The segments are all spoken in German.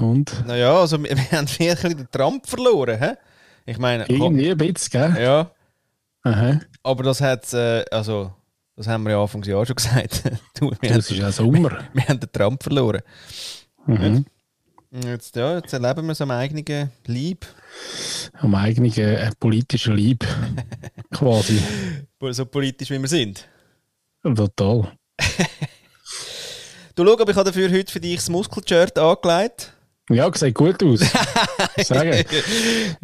Und? Naja, also wir, wir haben wirklich den Trump verloren. Hä? Ich meine, Irgendwie ein bisschen, gell? ja, Aha. aber das hat, äh, also, das haben wir ja Anfangsjahr schon gesagt. du, wir, haben, Das ist ja Sommer. wir haben den Trump verloren. Mhm. Jetzt, ja, jetzt erleben wir so am eigenen Leib, Am eigenen äh, politischen Leib. Quasi. so politisch wie wir sind. Total. Du schau, aber ich habe dafür heute für dich das Muskelshirt angelegt. Ja, sieht gut aus. sagen.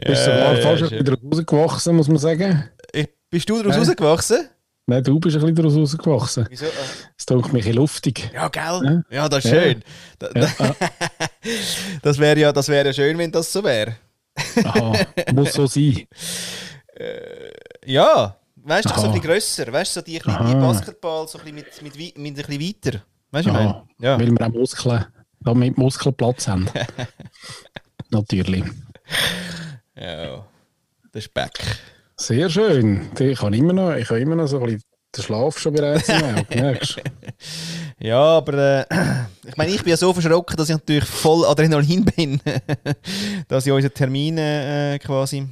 Bist sogar fast ein bisschen rausgewachsen, muss man sagen. Ich, bist du daraus Nein. rausgewachsen? Nein, du bist ein bisschen daraus rausgewachsen. Wieso? Äh, Es tut mich ein bisschen luftig. Ja, gell? Ja, das ist Ja. schön. Da, Ja, da, ah, das wäre ja, das wär ja schön, wenn das so wäre. aha, muss so sein. Ja, weißt du, so ein bisschen grösser. Weißt du, so die, Aha. Basketball so ein bisschen mit, mit, mit ein bisschen weiter. Weißt du, ich meine? Ja. Weil wir auch Muskeln, damit Muskeln Platz haben. Natürlich. ja. Der Speck. Sehr schön. Ich habe immer noch, ich habe immer noch so ein bisschen den Schlaf schon bereits? Ja, aber äh, ich meine, ich bin ja so verschrocken, dass ich natürlich voll Adrenalin bin. dass ich unseren Termin äh, quasi.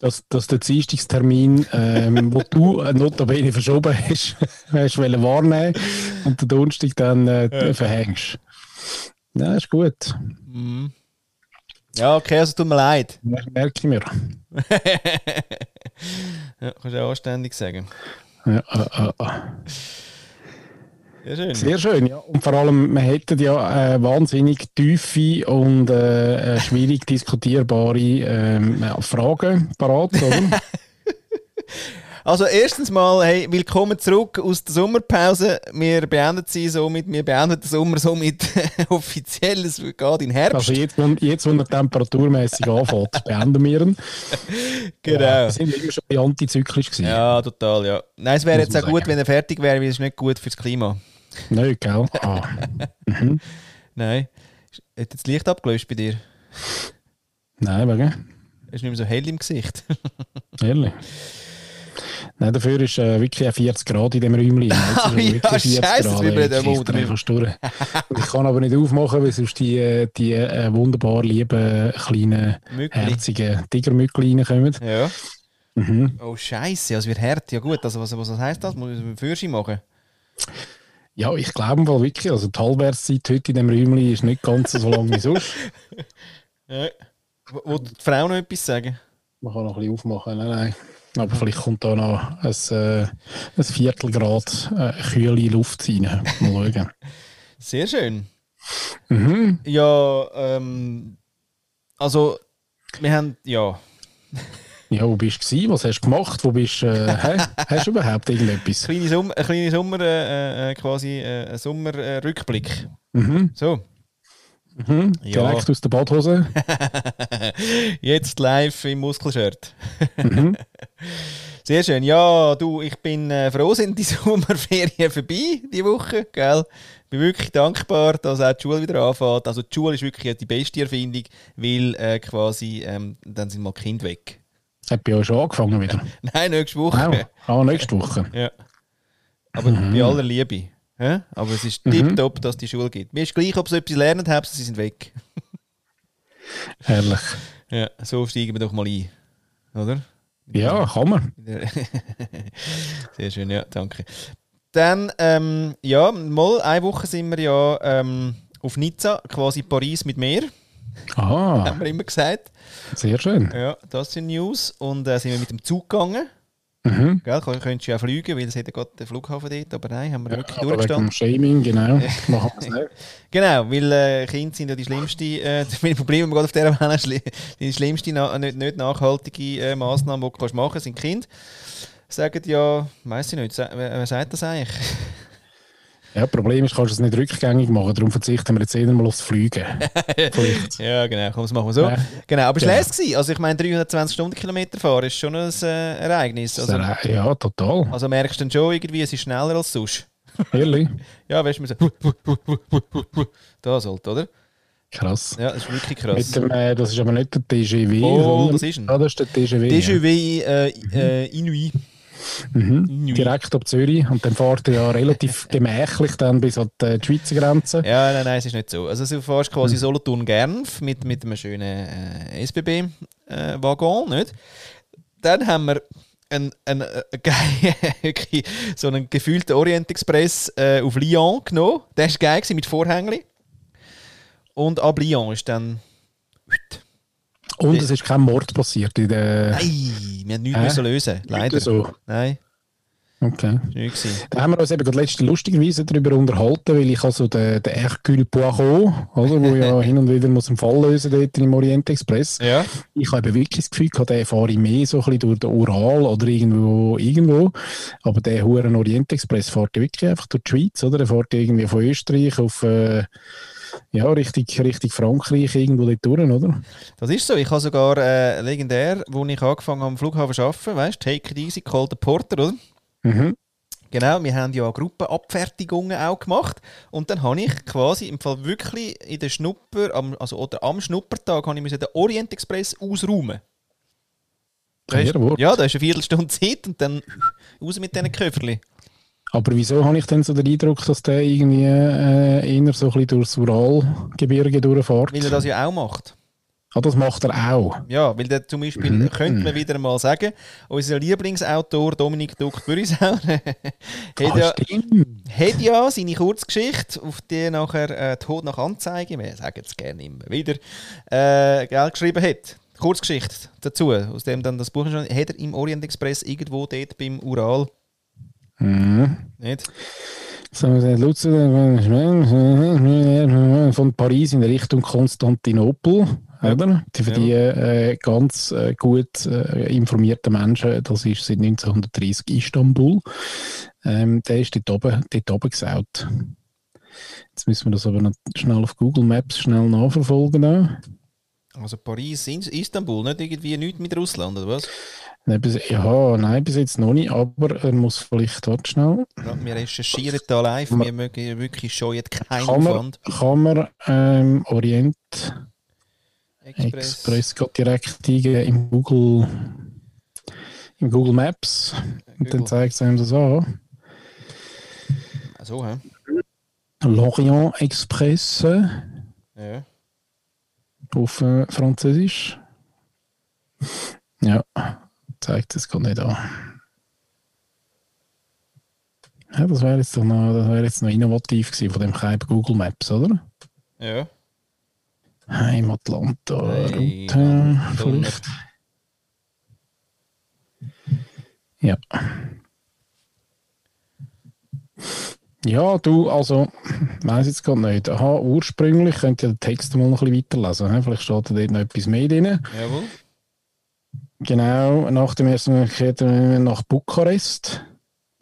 Dass, dass der Dienstagstermin, ähm, wo du äh, notabene verschoben hast, hast wahrnehmen und den Donnerstag dann äh, verhängst. Ja, ist gut. Ja, okay, also tut mir leid. Mer- Merke ich mir. Ja, kannst du ja anständig sagen. Ja, äh, äh, äh. Ja, schön. Sehr schön, ja. Und vor allem, wir hätten ja äh, wahnsinnig tiefe und äh, äh, schwierig diskutierbare ja, Fragen parat, oder? Also erstens mal, hey, willkommen zurück aus der Sommerpause. Wir beenden sie somit, wir beenden den Sommer somit offiziell. Es geht in Herbst. also jetzt, wo, jetzt, wo er temperaturmäßig anfängt, beenden wir ihn. genau. Wir sind immer schon antizyklisch gewesen. Ja, total, ja. Nein, es wäre jetzt auch gut, sagen. wenn er fertig wäre, weil es ist nicht gut fürs Klima. Nein, gell? Ah. Nein. Hat jetzt das Licht abgelöscht bei dir? Nein, wegen? Es ist nicht mehr so hell im Gesicht. Ehrlich. Nein, dafür ist äh, wirklich auch 40 Grad in dem Räumchen. Ah, es ja, wirklich 40 scheisse, das Grad, will man ey, nicht Geschichte ermuntern. einfach stur. Und ich kann aber nicht aufmachen, weil sonst die, äh, die äh, wunderbar lieben, kleinen, Mückli. herzigen Tigermückli reinkommen. Ja. Mhm. Oh, Scheiße, also wird hart. Ja, gut, also was, was heisst das? Muss ich einen Führerschein machen? Ja, ich glaube wohl wirklich, also die Halbwertszeit heute in dem Räumchen ist nicht ganz so lang wie sonst. Ja. Wo- Wollte die Frau noch etwas sagen? Man kann noch ein bisschen aufmachen, nein, nein. Aber vielleicht kommt da noch ein, äh, ein Viertelgrad äh, kühle Luft rein. Mal schauen. Sehr schön. mhm. Ja, ähm, also, wir haben, ja, Ja, wo bist du? Was hast du gemacht? Wo bist äh? Hast du überhaupt irgendetwas? kleine Sommer, ein kleiner Sommer, äh, äh, quasi äh, Sommerrückblick. Äh. Mhm. so, Mhm. Ja. Direkt aus der Badhose. jetzt live im Muskelshirt. Mhm. Sehr schön. Ja, du, ich bin äh, froh, sind die Sommerferien vorbei, die Woche, gell? Bin wirklich dankbar, dass auch die Schule wieder anfängt. Also die Schule ist wirklich die beste Erfindung, weil äh, quasi, ähm, dann sind mal die Kinder weg. Hat bei euch schon angefangen wieder. Nein, nächste Woche. Ah, nächste Woche. Ja. Aber bei aller Liebe. Hä? Aber es ist tipptopp, dass die Schule gibt. Mir ist gleich, ob sie etwas lernen, Hauptsache sie sind weg. Herrlich. Ja, so steigen wir doch mal ein. Oder? Ja, kann man. Sehr schön, ja, danke. Dann, ähm, ja, mal eine Woche sind wir ja ähm, auf Nizza, quasi Paris mit Meer, Ah, haben wir immer gesagt. sehr schön. Ja, das sind News. Und äh, sind wir mit dem Zug gegangen. Mhm. Gell, Kön- könntest du ja fliegen, weil es hat ja gerade den Flughafen dort, aber nein, haben wir wirklich Aber wegen durchgestanden. dem Shaming, genau. Genau, weil äh, Kinder sind ja die schlimmste, äh, Problem, wir gerade auf dieser schli die schlimmste, na nicht, nicht nachhaltige äh, Massnahme, die du kannst machen kannst, sind Kinder. Sagen ja, weiß ich nicht, wer sagt das eigentlich? Ja, das Problem ist, kannst du es nicht rückgängig machen. Darum verzichten wir jetzt eher mal aufs Fliegen. Ja, genau, komm, das machen wir so. Ja. Genau, aber es Genau. war gewesen. Also ich meine, 320 Stundenkilometer fahren ist schon ein äh, Ereignis. Also, ja, total. also merkst du dann schon irgendwie, es ist schneller als sonst. Ehrlich. Ja, weißt du, so, das halt, oder? Krass. Ja, das ist wirklich krass. Dem, äh, das ist aber nicht der TGV. Oh, das ist ein- Ah, das ist der. Déjà vu äh, äh, Inuit. Mhm. Direkt ab Zürich und dann fährt er ja relativ gemächlich dann bis an die Schweizer Grenze. Ja, nein, nein, es ist nicht so. Also du fährst quasi mhm. Solothurn-Genf mit, mit einem schönen äh, SBB-Waggon, äh, nicht? Dann haben wir ein, ein, ein, so einen gefühlten Orient Express äh, auf Lyon genommen. Der war geil mit Vorhängli. Und ab Lyon ist dann. Und es ist kein Mord passiert in der. Nein, wir haben nichts äh, lösen. Leider. So. Nein. Okay. Da haben wir uns eben gerade letzte lustigerweise darüber unterhalten, weil ich also den, den Hercule Poirot, also, wo ja hin und wieder muss einen Fall lösen dort im Orient Express. Ja. Ich habe wirklich das Gefühl gehabt, der fahre ich mehr so ein bisschen durch den Ural oder irgendwo, irgendwo. Aber der Huren Orient Express fährt wirklich einfach durch die Schweiz, oder? Der fährt irgendwie von Österreich auf, äh, ja, richtig, richtig Frankreich irgendwo dort durch, oder? Das ist so. Ich habe sogar äh, legendär, wo ich angefangen habe am Flughafen zu arbeiten, weißt du, Take it easy, call the porter, oder? Mhm. Genau, wir haben ja Gruppenabfertigungen auch gemacht und dann habe ich quasi im Fall wirklich in der Schnupper, also oder am Schnuppertag, habe ich den Orient Express ausräumen. Da ist, ja, da ist eine Viertelstunde Zeit und dann raus mit diesen Köfferli. Aber wieso habe ich denn so den Eindruck, dass der irgendwie äh, eher so ein bisschen durchs Uralgebirge durchfährt? Weil er das ja auch macht. Ah, das macht er auch. Ja, weil der zum Beispiel, mhm. könnte man wieder mal sagen, unser Lieblingsautor Dominik Duck Bürisau hat, ja, hat ja seine Kurzgeschichte, auf die nachher äh, Tod nach Anzeige, wir sagen es gerne immer wieder, äh, geschrieben hat. Kurzgeschichte dazu, aus dem dann das Buch schon, hat er im Orient Express irgendwo dort beim Ural. Mhm. Nicht? von Paris in Richtung Konstantinopel oder? Für die äh, ganz äh, gut äh, informierten Menschen, das ist seit 1930 Istanbul, ähm, der ist dort oben, dort oben gesaut. Jetzt müssen wir das aber noch schnell auf Google Maps schnell nachverfolgen. Also Paris, Istanbul, nicht irgendwie nichts mit Russland, oder was? Nein, bis, ja, nein, bis jetzt noch nicht, aber er muss vielleicht dort schnell. Ja, wir recherchieren da live, wir mögen wirklich schon jetzt keinen kann Aufwand. Man, kann man ähm, Orient Express. Express geht direkt eingeben im Google, im Google Maps Google. und dann zeigt es einem das an. So, hä? Lorient Express. Ja. Auf äh, Französisch. Ja, zeigt es gar nicht an. Ja, das wäre jetzt, wär jetzt noch innovativ gewesen von dem Kype Google Maps, oder? Ja. Heimatlanta Route vielleicht. Ja. Ja, du, also, weiß jetzt gar nicht. Aha, ursprünglich könnt ihr den Text mal noch ein bisschen weiterlesen. Vielleicht steht da dort noch etwas mehr drin. Jawohl. Genau, nach dem ersten Mal nach Bukarest.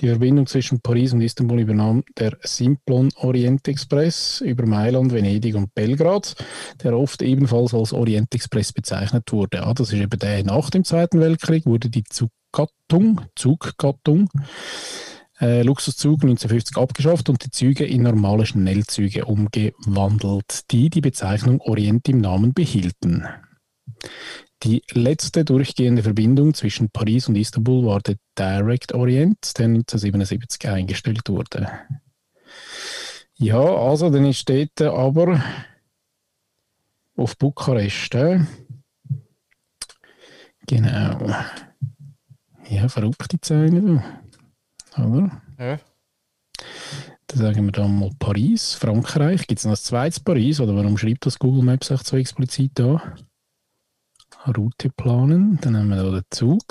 Die Verbindung zwischen Paris und Istanbul übernahm der Simplon Orient Express über Mailand, Venedig und Belgrad, der oft ebenfalls als Orient Express bezeichnet wurde. Ja, das ist eben der nach dem Zweiten Weltkrieg, wurde die Zuggattung, Zuggattung äh, Luxuszug 1950 abgeschafft und die Züge in normale Schnellzüge umgewandelt, die die Bezeichnung Orient im Namen behielten. Die letzte durchgehende Verbindung zwischen Paris und Istanbul war der Direct Orient, der 1977 eingestellt wurde. Ja, also dann ist dort aber auf Bukarest. Äh? Genau. Ja, verrückte Zeilen. Oder? Ja. Dann sagen wir dann mal Paris, Frankreich. Gibt es noch ein zweites Paris? Oder warum schreibt das Google Maps echt so explizit da? Route planen. Dann haben wir da den Zug.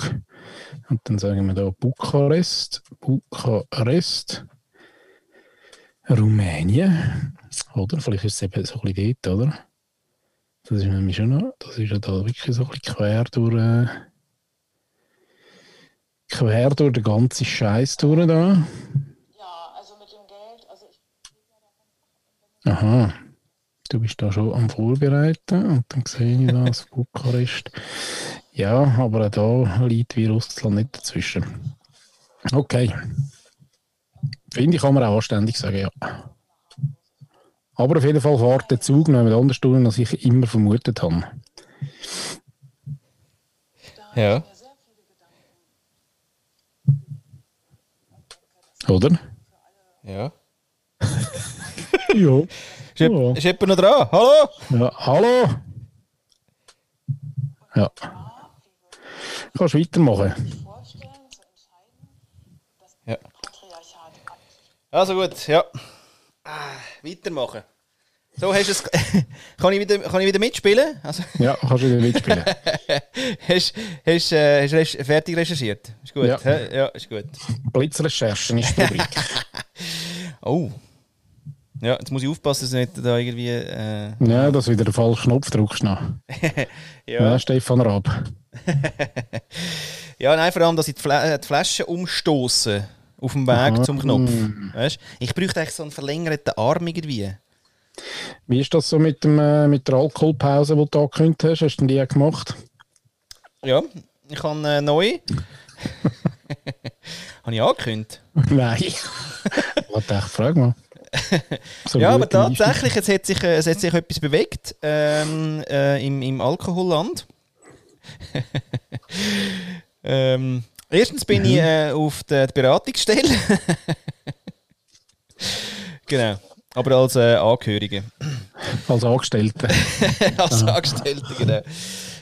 Und dann sagen wir da Bukarest, Bukarest, Rumänien. Oder? Vielleicht ist es eben so ein bisschen dort, oder? Das ist nämlich schon noch, das ist ja da wirklich so ein bisschen quer durch, äh, quer durch den ganzen Scheiß durch da. Ja, also mit dem Geld, also ich. Aha. Du bist da schon am Vorbereiten und dann sehe ich das, Bukarest. Ja, aber auch da liegt wie Russland nicht dazwischen. Okay. Finde ich, kann man auch anständig sagen, ja. Aber auf jeden Fall fährt der Zug noch mit anderen Stunden, als ich immer vermutet habe. Ja. Oder? Ja. Ja. Ist, Ja. ist jemand noch dran? Hallo? ja. Hallo? Ja. Kannst weitermachen. Ja. Also gut, ja. Ah, weitermachen. So, hast du es. kann, ich wieder, kann ich wieder mitspielen? Also, Ja, kannst du wieder mitspielen. hast hast, äh, hast recherch- fertig recherchiert? Ist gut. Ja. ja ist gut. Blitzrecherchen ist die Rubrik. Oh. Ja, jetzt muss ich aufpassen, dass ich nicht da irgendwie. Äh, ja, dass du wieder den falschen Knopf drückst. Noch. Ja. ja. Stefan Raab. ja, nein, vor allem, dass ich die, Fla die Flaschen umstoße auf dem Weg Aha. zum Knopf. Weißt? Ich bräuchte eigentlich so einen verlängerten Arm irgendwie. Wie ist das so mit, dem, äh, mit der Alkoholpause, die du angekündigt hast? Hast du die gemacht? Ja, ich habe äh, neu. habe ich angekündigt. Nein. Warte, ich frag mal. So ja, aber tatsächlich, es hat sich, äh, es hat sich etwas bewegt ähm, äh, im, im Alkoholland. ähm, erstens bin ich äh, auf der Beratungsstelle. genau. Aber als äh, Angehörige. Als Angestellte. als Angestellte, genau.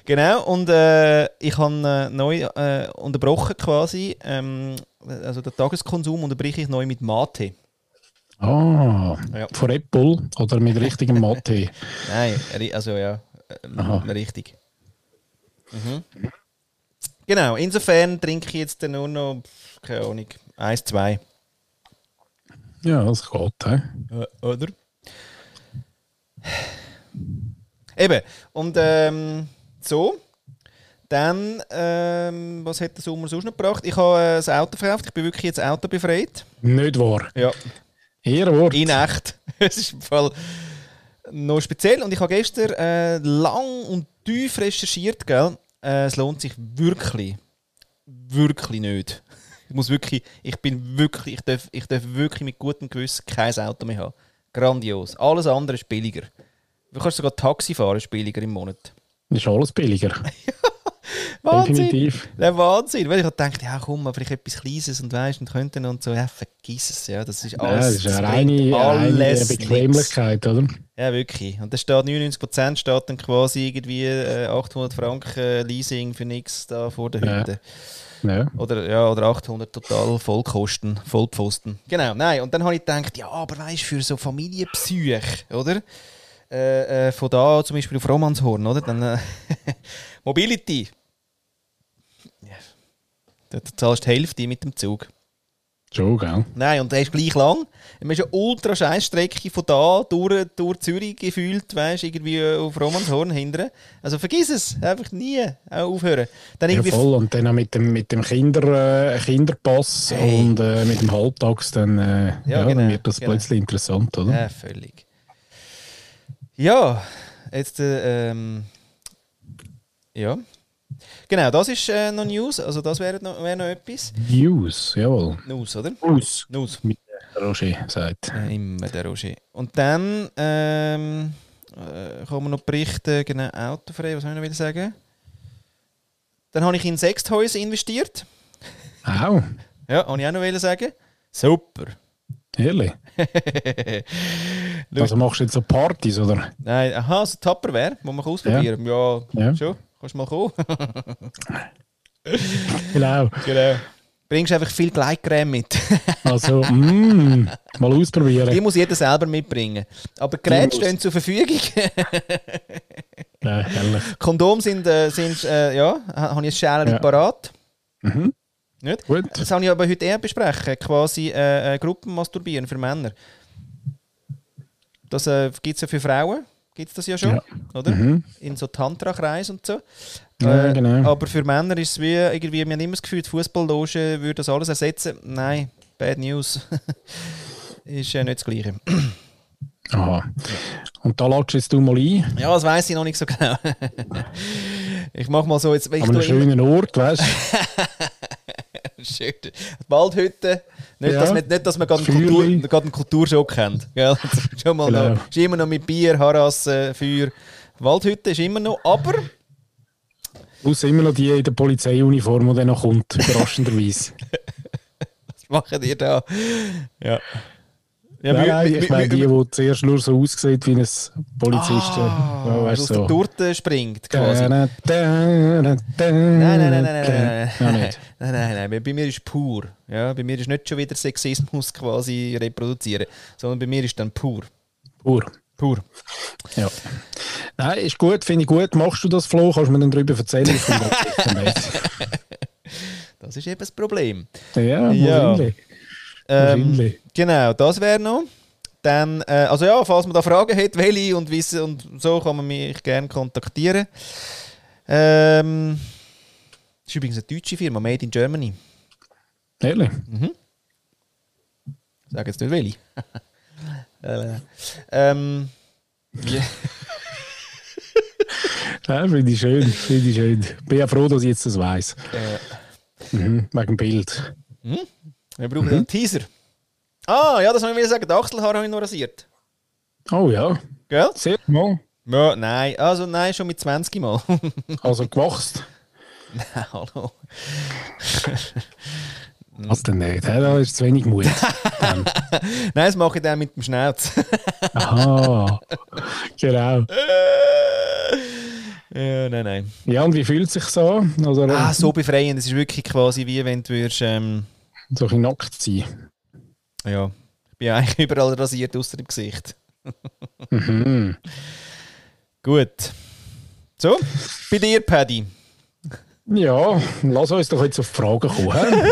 Genau, und äh, ich habe äh, neu äh, unterbrochen quasi, ähm, also den Tageskonsum unterbreche ich neu mit Mate. Ah, Ja. von Red Bull oder mit richtigem Mate? Nein, also ja, ähm, Aha. richtig. Mhm. Genau, insofern trinke ich jetzt nur noch, keine Ahnung, eins, zwei. Ja, das geht. He? oder? Eben, und ähm, so. Dann, ähm, was hat der Sommer sonst noch gebracht? Ich habe äh, das Auto verkauft, ich bin wirklich jetzt autobefreit. Nicht wahr. Ja, Ehrenwort. in echt. Es ist im Fall noch speziell und ich habe gestern äh, lang und tief recherchiert, gell? Äh, es lohnt sich wirklich, wirklich nicht. Ich muss wirklich, ich bin wirklich, ich darf, ich darf wirklich mit gutem Gewissen kein Auto mehr haben. Grandios. Alles andere ist billiger. Du kannst sogar Taxi fahren, ist billiger im Monat. Ist alles billiger. Wahnsinn! Definitiv. Der Wahnsinn. Weil ich dachte, ja komm, vielleicht etwas Kleines und weißt und könnten und so. Ja, vergiss es. Ja, das ist Ja, alles. das ist eine reine, alles Bequemlichkeit, oder? Ja, wirklich. Und da steht 99% steht dann quasi irgendwie äh, 800 Franken äh, Leasing für nichts da vor der Ja. Hütte. Ja. Oder, ja, oder 800 total Vollkosten, Vollpfosten. Genau, nein. Und dann habe ich gedacht, ja, aber weißt du, für so Familienpsych, oder? Äh, äh, von da zum Beispiel auf Romanshorn, oder? Dann äh, Mobility. Ja. Da du zahlst die Hälfte mit dem Zug. Schon, gell? Nein, und der ist gleich lang. Man ist eine ultra scheiß Strecke von da durch, durch Zürich gefühlt, weißt irgendwie auf Romanshorn hindern. Also vergiss es, einfach nie aufhören. Dann Ja, irgendwie voll. Und dann auch mit dem, mit dem Kinder, äh, Kinderpass Hey. und äh, mit dem Halbtags, dann, äh, ja, genau, dann wird das genau. plötzlich interessant, oder? Ja, völlig. Ja, jetzt, äh, ähm, ja. Genau, das ist äh, noch News, also das wäre noch, wäre noch etwas. News, jawohl. News, oder? News. News. Mit der Roger sagt. Äh, immer der Roger. Und dann ähm, äh, kann man noch berichten, genau, autofrei, was soll ich noch wieder sagen? Dann habe ich in Sextoys investiert. Au, Ja, habe ich auch noch wollen sagen. Super. ehrlich. Also machst du jetzt so Partys, oder? Nein, aha, so Tupperware, muss man ausprobieren. Ja, Ja. schon. Kannst mal kommen. Genau. genau. Bringst einfach viel Gleitcreme mit. Also, mm, mal Die ausprobieren. muss jeder selber mitbringen. Aber die Geräte stehen zur Verfügung. Ja, herrlich. Kondom sind, äh, sind äh, ja, ha- habe ich ein Schälchen Ja. parat. Mhm. Nicht? Gut. Das habe ich aber heute eher besprechen. Quasi äh, äh, Gruppenmasturbieren für Männer. Das äh, gibt es ja für Frauen. Gibt es das ja schon, Ja. oder? Mhm. In so Tantra-Kreis und so. Ja, Äh, genau. Aber für Männer ist es wie irgendwie, wir haben immer das Gefühl, die Fußballloge würde das alles ersetzen. Nein, bad news. ist äh, nicht das Gleiche. Aha. Und da latschst jetzt du mal ein. Ja, das weiß ich noch nicht so genau. ich mache mal so jetzt. Ich An einem schönen Ort, weißt du? Schön. Waldhütte. Nicht, Ja. dass man, nicht, dass man gerade einen. Kultur, gerade einen Kulturschock kennt. Gell? Schon mal Genau. noch, ist immer noch mit Bier, Harasse, Feuer. Waldhütte ist immer noch, aber Außer immer noch die in der Polizeiuniform, die dann noch kommt, überraschenderweise. machen die da? Ja. Ja, nein, nein, ich meine, die, die zuerst nur so aussieht wie ein Polizist. Ah, weißt, aus der so. Torte springt quasi. Nein, Nein, nein, nein, nein, nein, nein, nein, nein, nein, nein, nein, bei- mir ist pur. Ja, bei mir ist nicht schon wieder Sexismus quasi reproduzieren, sondern bei mir ist dann pur. Pur. Pur. Ja. Nein, ist gut, finde ich gut. Machst du das, Flo? Kannst du mir dann darüber erzählen? Das ist eben das Problem. ja, Ja. wahrscheinlich. Ähm, genau, das wäre noch. Dann, äh, also ja, falls man da Fragen hat, welche und wissen und so, kann man mich gerne kontaktieren. Ähm, das ist übrigens eine deutsche Firma, Made in Germany. Ehrlich? Ich sage jetzt nicht welche. äh, ähm, ja. Ja, finde ich schön. Finde ich schön. Bin ja froh, dass ich jetzt das weiss. Äh, Mhm. Wegen dem Bild. Wir brauchen einen Teaser. Ah, ja, das wollte ich wieder sagen. Die Achselhaare habe ich noch rasiert. Oh ja, Gell? sehr mal. Ja, nein, also nein, schon mit 20 Mal. Also gewachst. Hallo. Was denn nicht? hä? Da ist zu wenig Mut. Nein, das mache ich dann mit dem Schnauz. Aha. genau. ja, nein, nein. Ja, und wie fühlt es sich so? Also, Ah, so befreiend. Es ist wirklich quasi wie wenn du würdest, ähm, so ein bisschen nackt sein. ja, ich bin eigentlich überall rasiert, außer im Gesicht. Mhm. Gut. So, bei dir, Paddy. Ja, lass uns doch jetzt auf Fragen kommen.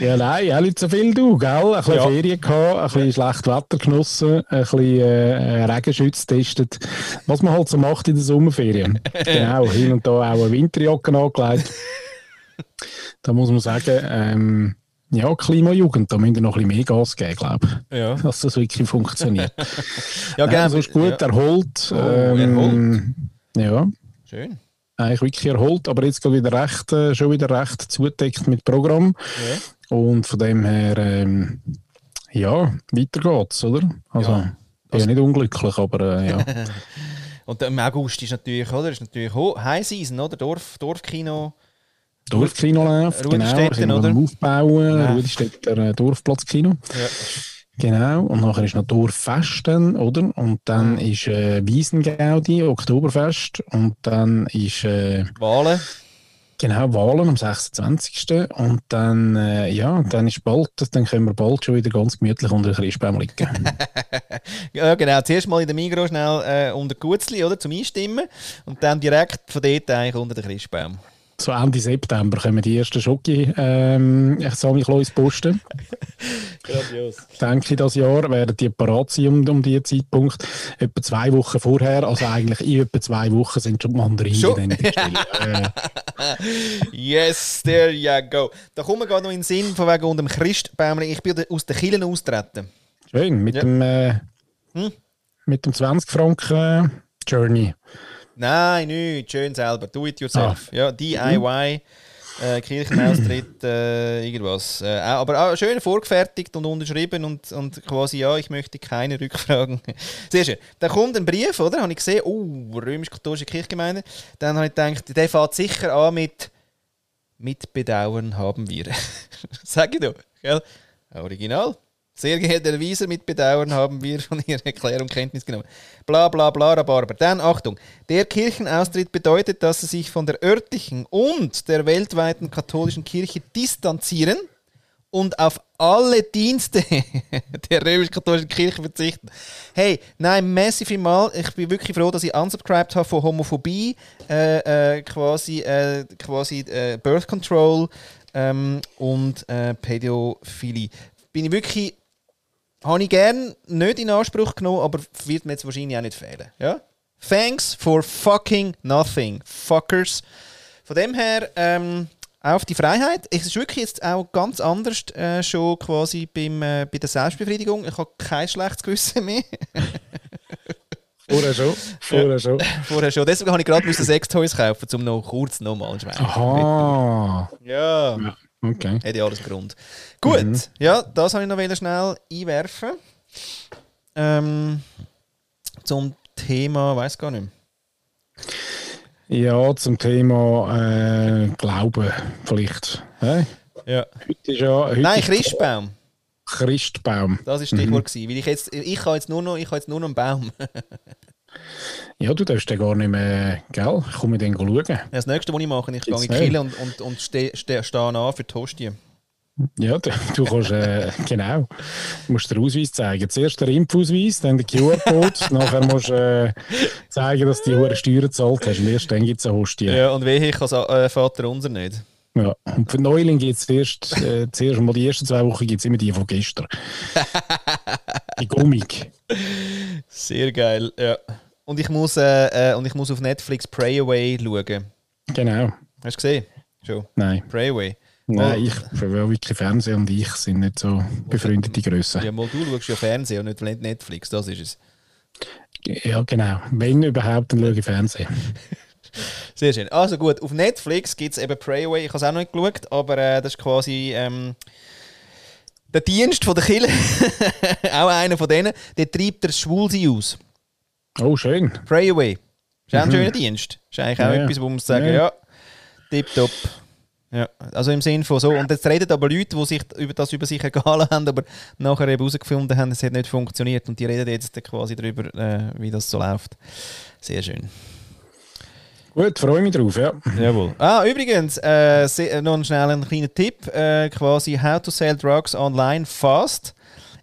ja, nein, auch nicht so viel du, gell? Ein bisschen Ja. Ferien gehabt, ein bisschen schlechtes Wetter genossen, ein bisschen äh, Regenschutz getestet. Was man halt so macht in der Sommerferien. genau, hin und da auch eine Winterjacke angelegt. da muss man sagen, ähm, ja, Klimajugend, da müssen wir noch ein bisschen mehr Gas geben, glaube ich. Ja, Dass das wirklich funktioniert. ja gerne. sonst gut Ja. erholt. Oh, ähm, Ja, Schön. eigentlich wirklich erholt, aber jetzt wieder recht, äh, schon wieder recht zudeckt mit Programm. Ja. Und von dem her, ähm, ja, weiter geht's, oder? Also, Ja. bin ja nicht unglücklich, aber äh, ja. Und im August ist natürlich, oder? Ist natürlich High Season, oder? Dorf, Dorfkino. Dorfkino läuft, genau, Rudistätten, sind wir am Aufbauen, Ja. Rudistädter äh, Dorfplatzkino. Ja. Genau, und nachher ist noch Dorffest dann, oder? Und dann ist äh, Wiesengaudi, Oktoberfest und dann ist äh, Wahlen. genau Wahlen am 26. Und dann, äh, ja, dann ist bald, dann können wir bald schon wieder ganz gemütlich unter den Christbaum liegen. Ja, genau. Zuerst mal in der Migros schnell äh, unter Gutzli, oder? Zum Einstimmen. Und dann direkt von dort eigentlich unter den Christbaum. So Ende September kommen die ersten Schoki, ähm, ich sage mich ins Posten. Grandios. denke ich, das Jahr werden die parat sein um, um diesen Zeitpunkt. Etwa zwei Wochen vorher, also eigentlich in etwa zwei Wochen sind schon die Mandarinen dann in der Stelle. äh, Yes, there you go. Da kommen wir gerade noch in den Sinn, von wegen unter dem Christbaum. Ich bin aus den Kirchen austreten. schön, mit Ja. dem äh, Hm? mit dem 20 Franken äh, Journey. Nein, nicht. Schön selber. Do it yourself. Ja, DIY. Äh, Kirchenaustritt, äh, irgendwas. Äh, auch- aber auch schön vorgefertigt und unterschrieben und, und quasi, ja, ich möchte keine Rückfragen. Sehr schön. Dann kommt ein Brief, oder? Habe ich gesehen, oh, römisch-katholische Kirchgemeinde. Dann habe ich gedacht, der fährt sicher an mit Mit Bedauern haben wir. Sag ich doch, gell? Original. Sehr geehrter Herr Wieser, mit Bedauern haben wir von Ihrer Erklärung Kenntnis genommen. Bla bla bla, Rhabarber. Dann Achtung. Der Kirchenaustritt bedeutet, dass Sie sich von der örtlichen und der weltweiten katholischen Kirche distanzieren und auf alle Dienste der römisch-katholischen Kirche verzichten. Hey, nein, massive mal. Ich bin wirklich froh, dass ich unsubscribed habe von Homophobie, äh, äh, quasi, äh, quasi äh, Birth Control ähm, und äh, Pädophilie. Bin ich wirklich, habe ich gern nicht in Anspruch genommen, aber wird mir jetzt wahrscheinlich auch nicht fehlen. Ja? Thanks for fucking nothing, fuckers. Von dem her, ähm, auf die Freiheit. Es ist wirklich jetzt auch ganz anders äh, schon quasi beim, äh, bei der Selbstbefriedigung. Ich habe kein schlechtes Gewissen mehr. Vorher schon. Vorher schon. Vorher schon. Deswegen habe ich gerade Sextoys kaufen, um noch kurz nochmal schweigen. Aha. Ja. Ja, okay. Hat ja alles Grund. Gut, ja, das habe ich noch wieder schnell einwerfen. Ähm, zum Thema, weiß gar nicht mehr. Ja, zum Thema äh, Glauben vielleicht. Hä? Ja. Heute ist ja... Heute Nein, ist Christbaum. Christbaum. Das ist Stichwort gewesen. Weil ich jetzt, ich habe jetzt nur noch, ich habe jetzt nur noch einen Baum. Ja, du darfst den gar nicht mehr, gell? Ich komme den schauen. Das nächste, was ich mache, ich gehe in die Kille und, und, und stehe ste, an für die Hostie. Ja, du, du kannst, äh, genau, du musst den Ausweis zeigen. Zuerst den Impfausweis, dann den QR-Code, nachher musst du äh, zeigen, dass du die hohe Steuern gezahlt hast. Und erst dann gibt es eine Hostie. Ja, und wehe, ich als äh, Vater unser nicht. Ja. Und für Neuling gibt es zuerst, äh, zuerst mal die ersten zwei Wochen gibt's immer die von gestern. die Gummig. Sehr geil, ja. Und ich muss, äh, äh, und ich muss auf Netflix Pray Away schauen. Genau. Hast du gesehen? Schon. Nein. Pray Away. Nein, ich für wirklich Fernsehen und ich sind nicht so befreundete Grössen. Ja, mal du schaust ja Fernsehen und nicht Netflix, das ist es. Ja, genau. Wenn überhaupt, dann schaue ich Fernsehen. Sehr schön. Also gut, auf Netflix gibt es eben Pray Away. Ich habe es auch noch nicht geschaut, aber äh, das ist quasi ähm, der Dienst von der Kille. auch einer von denen. Der treibt der Schwulsein aus. Oh, schön. Pray Away. Ist auch ein schöner Dienst. Ist eigentlich auch Mhm. Ja, etwas, wo man muss sagen, Ja. ja, tipptopp. Ja, also im Sinn von so. Und jetzt reden aber Leute, die sich über das über sich ergehen haben, aber nachher eben herausgefunden haben, es hat nicht funktioniert. Und die reden jetzt quasi darüber, äh, wie das so läuft. Sehr schön. Gut, freue mich drauf, ja. Jawohl. Ah, übrigens, äh, noch einen schnellen kleinen Tipp. Äh, quasi How to Sell Drugs Online Fast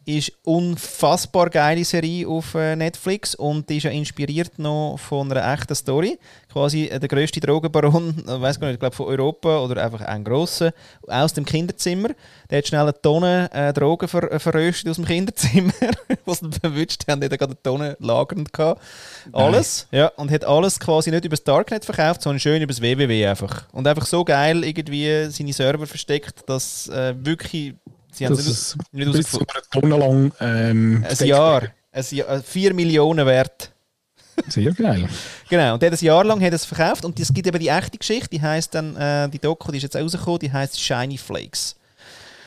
ist unfassbar geile Serie auf äh, Netflix und die ist ja inspiriert noch von einer echten Story. Quasi äh, der grösste Drogenbaron, ich weiß gar nicht, ich glaube von Europa oder einfach ein grosser, aus dem Kinderzimmer. Der hat schnell eine Tonne äh, Drogen ver äh, verröstet aus dem Kinderzimmer, was ihn verwünscht haben. Der hat gerade eine Tonne lagernd gehabt. Alles. Ja, und hat alles quasi nicht über das Darknet verkauft, sondern schön über das WWW einfach. Und einfach so geil irgendwie seine Server versteckt, dass äh, wirklich. Sie haben Das es ist nicht, bis zu herausgefunden. einer Tonne lang ähm, Ein Jahr. Ein Jahr. 4 Millionen wert. Sehr geil. Genau, und der hat ein Jahr lang hat es verkauft und es gibt eben die echte Geschichte, die heißt dann, äh, die Doku, die ist jetzt rausgekommen, die heißt Shiny Flakes.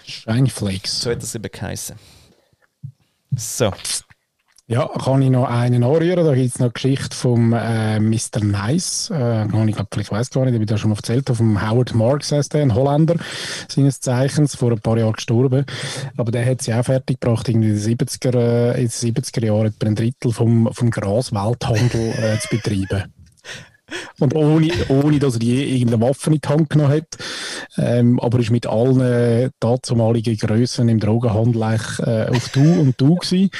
Shiny Flakes. So hat das eben geheißen. So. Ja, kann ich noch einen anrühren? Da gibt es noch eine Geschichte vom äh, Mr. Nice. Äh, ich glaub, vielleicht weiß gar nicht, ich habe das schon mal erzählt. Vom Howard Marks heißt der, ein Holländer seines Zeichens, vor ein paar Jahren gestorben. Aber der hat sie auch fertig gebracht, irgendwie in den 70er, äh, in den 70er Jahren etwa ein Drittel vom, vom Graswelthandel äh, zu betreiben. Und ohne, ohne dass er je irgendeine Waffe in die Hand genommen hat. Ähm, aber ist mit allen dazumaligen Grössen im Drogenhandel äh, auf Du und Du gewesen.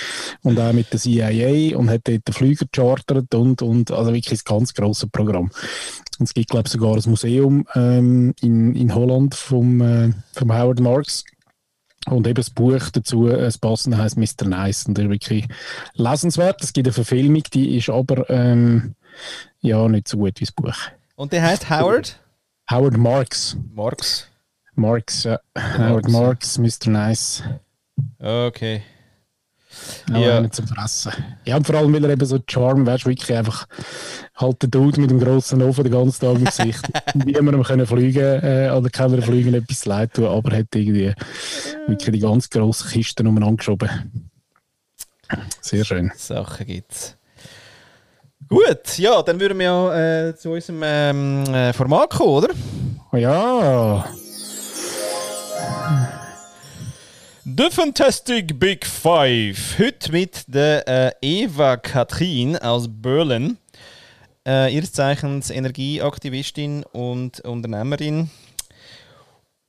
Und auch mit der CIA und hat dort den Flüger gechartert und, und also wirklich ein ganz grosses Programm. Und es gibt, glaube ich, sogar ein Museum ähm, in, in Holland vom, äh, vom Howard Marks. Und eben das Buch dazu, äh, das passende heißt Mr. Nice. Und der ist wirklich lesenswert. Es gibt eine Verfilmung, die ist aber ähm, ja nicht so gut wie das Buch. Und der heißt Howard Howard Marks. Marks. Marks, ja. Howard Marks, Mr. Nice. Okay. Auch Ja. einer zum Fressen. Ja, und vor allem, weil er eben so Charme, du, wirklich einfach halt der Dude mit dem grossen Ofen den ganzen Tag im Gesicht. Niemandem können fliegen äh, oder kann er fliegen etwas leid tun, aber hat irgendwie wirklich die ganz grosse Kiste umeinander geschoben. Sehr schön. Sachen gibt's. Gut, ja, dann würden wir ja äh, zu unserem ähm, äh, Format kommen, oder? Ja, The Fantastic Big Five. Heute mit der äh, Eva Katrin aus Berlin. Äh, ihres Zeichens Energieaktivistin und Unternehmerin.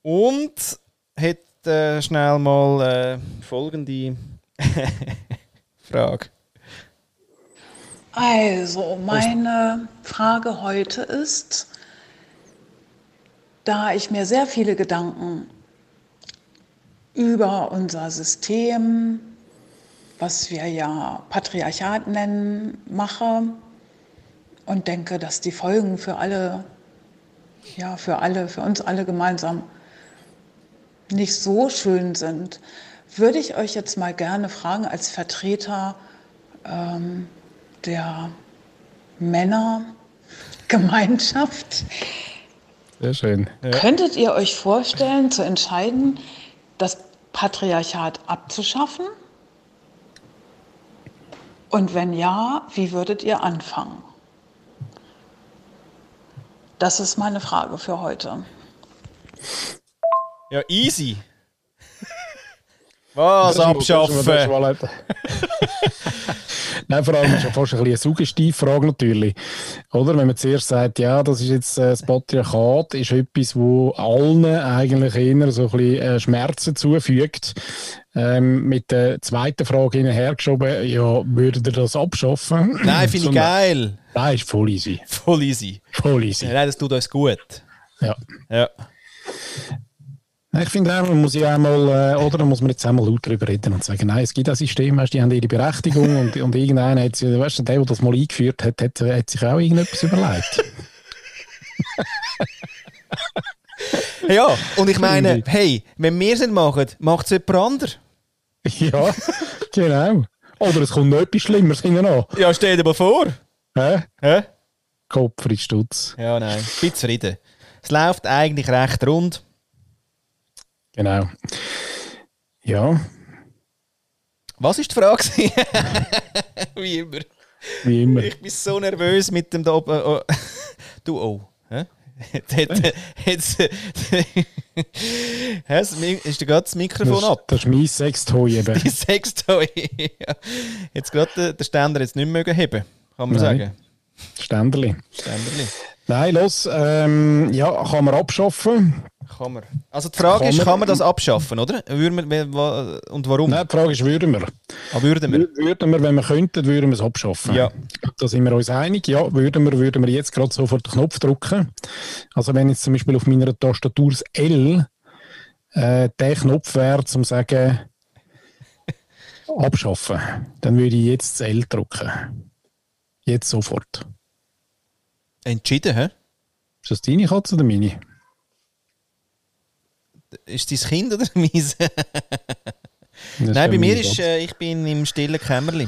Und hat äh, schnell mal äh, folgende Frage. Also, meine Frage heute ist, da ich mir sehr viele Gedanken über unser System, was wir ja Patriarchat nennen, mache und denke, dass die Folgen für alle, ja, für alle, für uns alle gemeinsam nicht so schön sind, würde ich euch jetzt mal gerne fragen als Vertreter ähm, der Männergemeinschaft. sehr schön. Könntet ihr euch vorstellen, zu entscheiden, das Patriarchat abzuschaffen? Und wenn ja, wie würdet ihr anfangen? Das ist meine Frage für heute. Ja, easy. Was abschaffen? Nein, vor allem ist ja fast ein bisschen eine Suggestivfrage natürlich. Oder? Wenn man zuerst sagt, ja, das ist jetzt äh, das Patriarchat, ist etwas, wo allen eigentlich eher so ein bisschen äh, Schmerzen zufügt. Ähm, mit der zweiten Frage hinterhergeschoben, ja, würdet ihr das abschaffen? Nein, finde ich geil. Nein, ist voll easy. Voll easy. Voll easy. Nein, das tut uns gut. Ja. Ja. Ich finde auch, man muss ja einmal, äh, oder muss man jetzt einmal laut darüber reden und sagen, nein, es gibt ein System, weißt, die haben ihre Berechtigung und, und irgendeiner hat, weißt du, der, der das mal eingeführt hat, hat, hat sich auch irgendetwas überlegt. ja, und ich meine, hey, wenn wir es nicht machen, macht es jemand anderes. Ja, genau. Oder es kommt noch etwas Schlimmeres hinten an. Ja, stell dir mal vor. Hä? Hä? Kopf in Stutz. Ja, nein, ich bin zufrieden. Es läuft eigentlich recht rund. Genau. Ja. Was ist die Frage? Wie immer. Wie immer. Ich bin so nervös mit dem da oben. Oh. Du auch. Hä? Jetzt, ist gerade das Mikrofon das, ab? Das ist mein Sextoy eben. Die Sextoy. Jetzt gerade den Ständer jetzt nicht mehr heben, kann man Nein. sagen. Ständerli. Ständerli. Nein, los. Ähm, ja, kann man abschaffen. Kann man. Also die Frage Kann ist, man- kann man das abschaffen, oder? Würden wir, und warum? Nein, die Frage ist, würden wir? Ah, würden wir? Wür- Würden wir, wenn wir könnten, würden wir es abschaffen. Ja. Da sind wir uns einig. Ja, würden wir, würden wir jetzt gerade sofort den Knopf drücken. Also wenn jetzt zum Beispiel auf meiner Tastatur das L äh, der Knopf wäre, zum sagen abschaffen, dann würde ich jetzt das L drücken. Jetzt sofort. Entschieden, hä? Ist das deine Katze oder meine? Ist dein Kind oder meins? Das Nein, bei mir meine ist, äh, ich bin im stillen Kämmerli.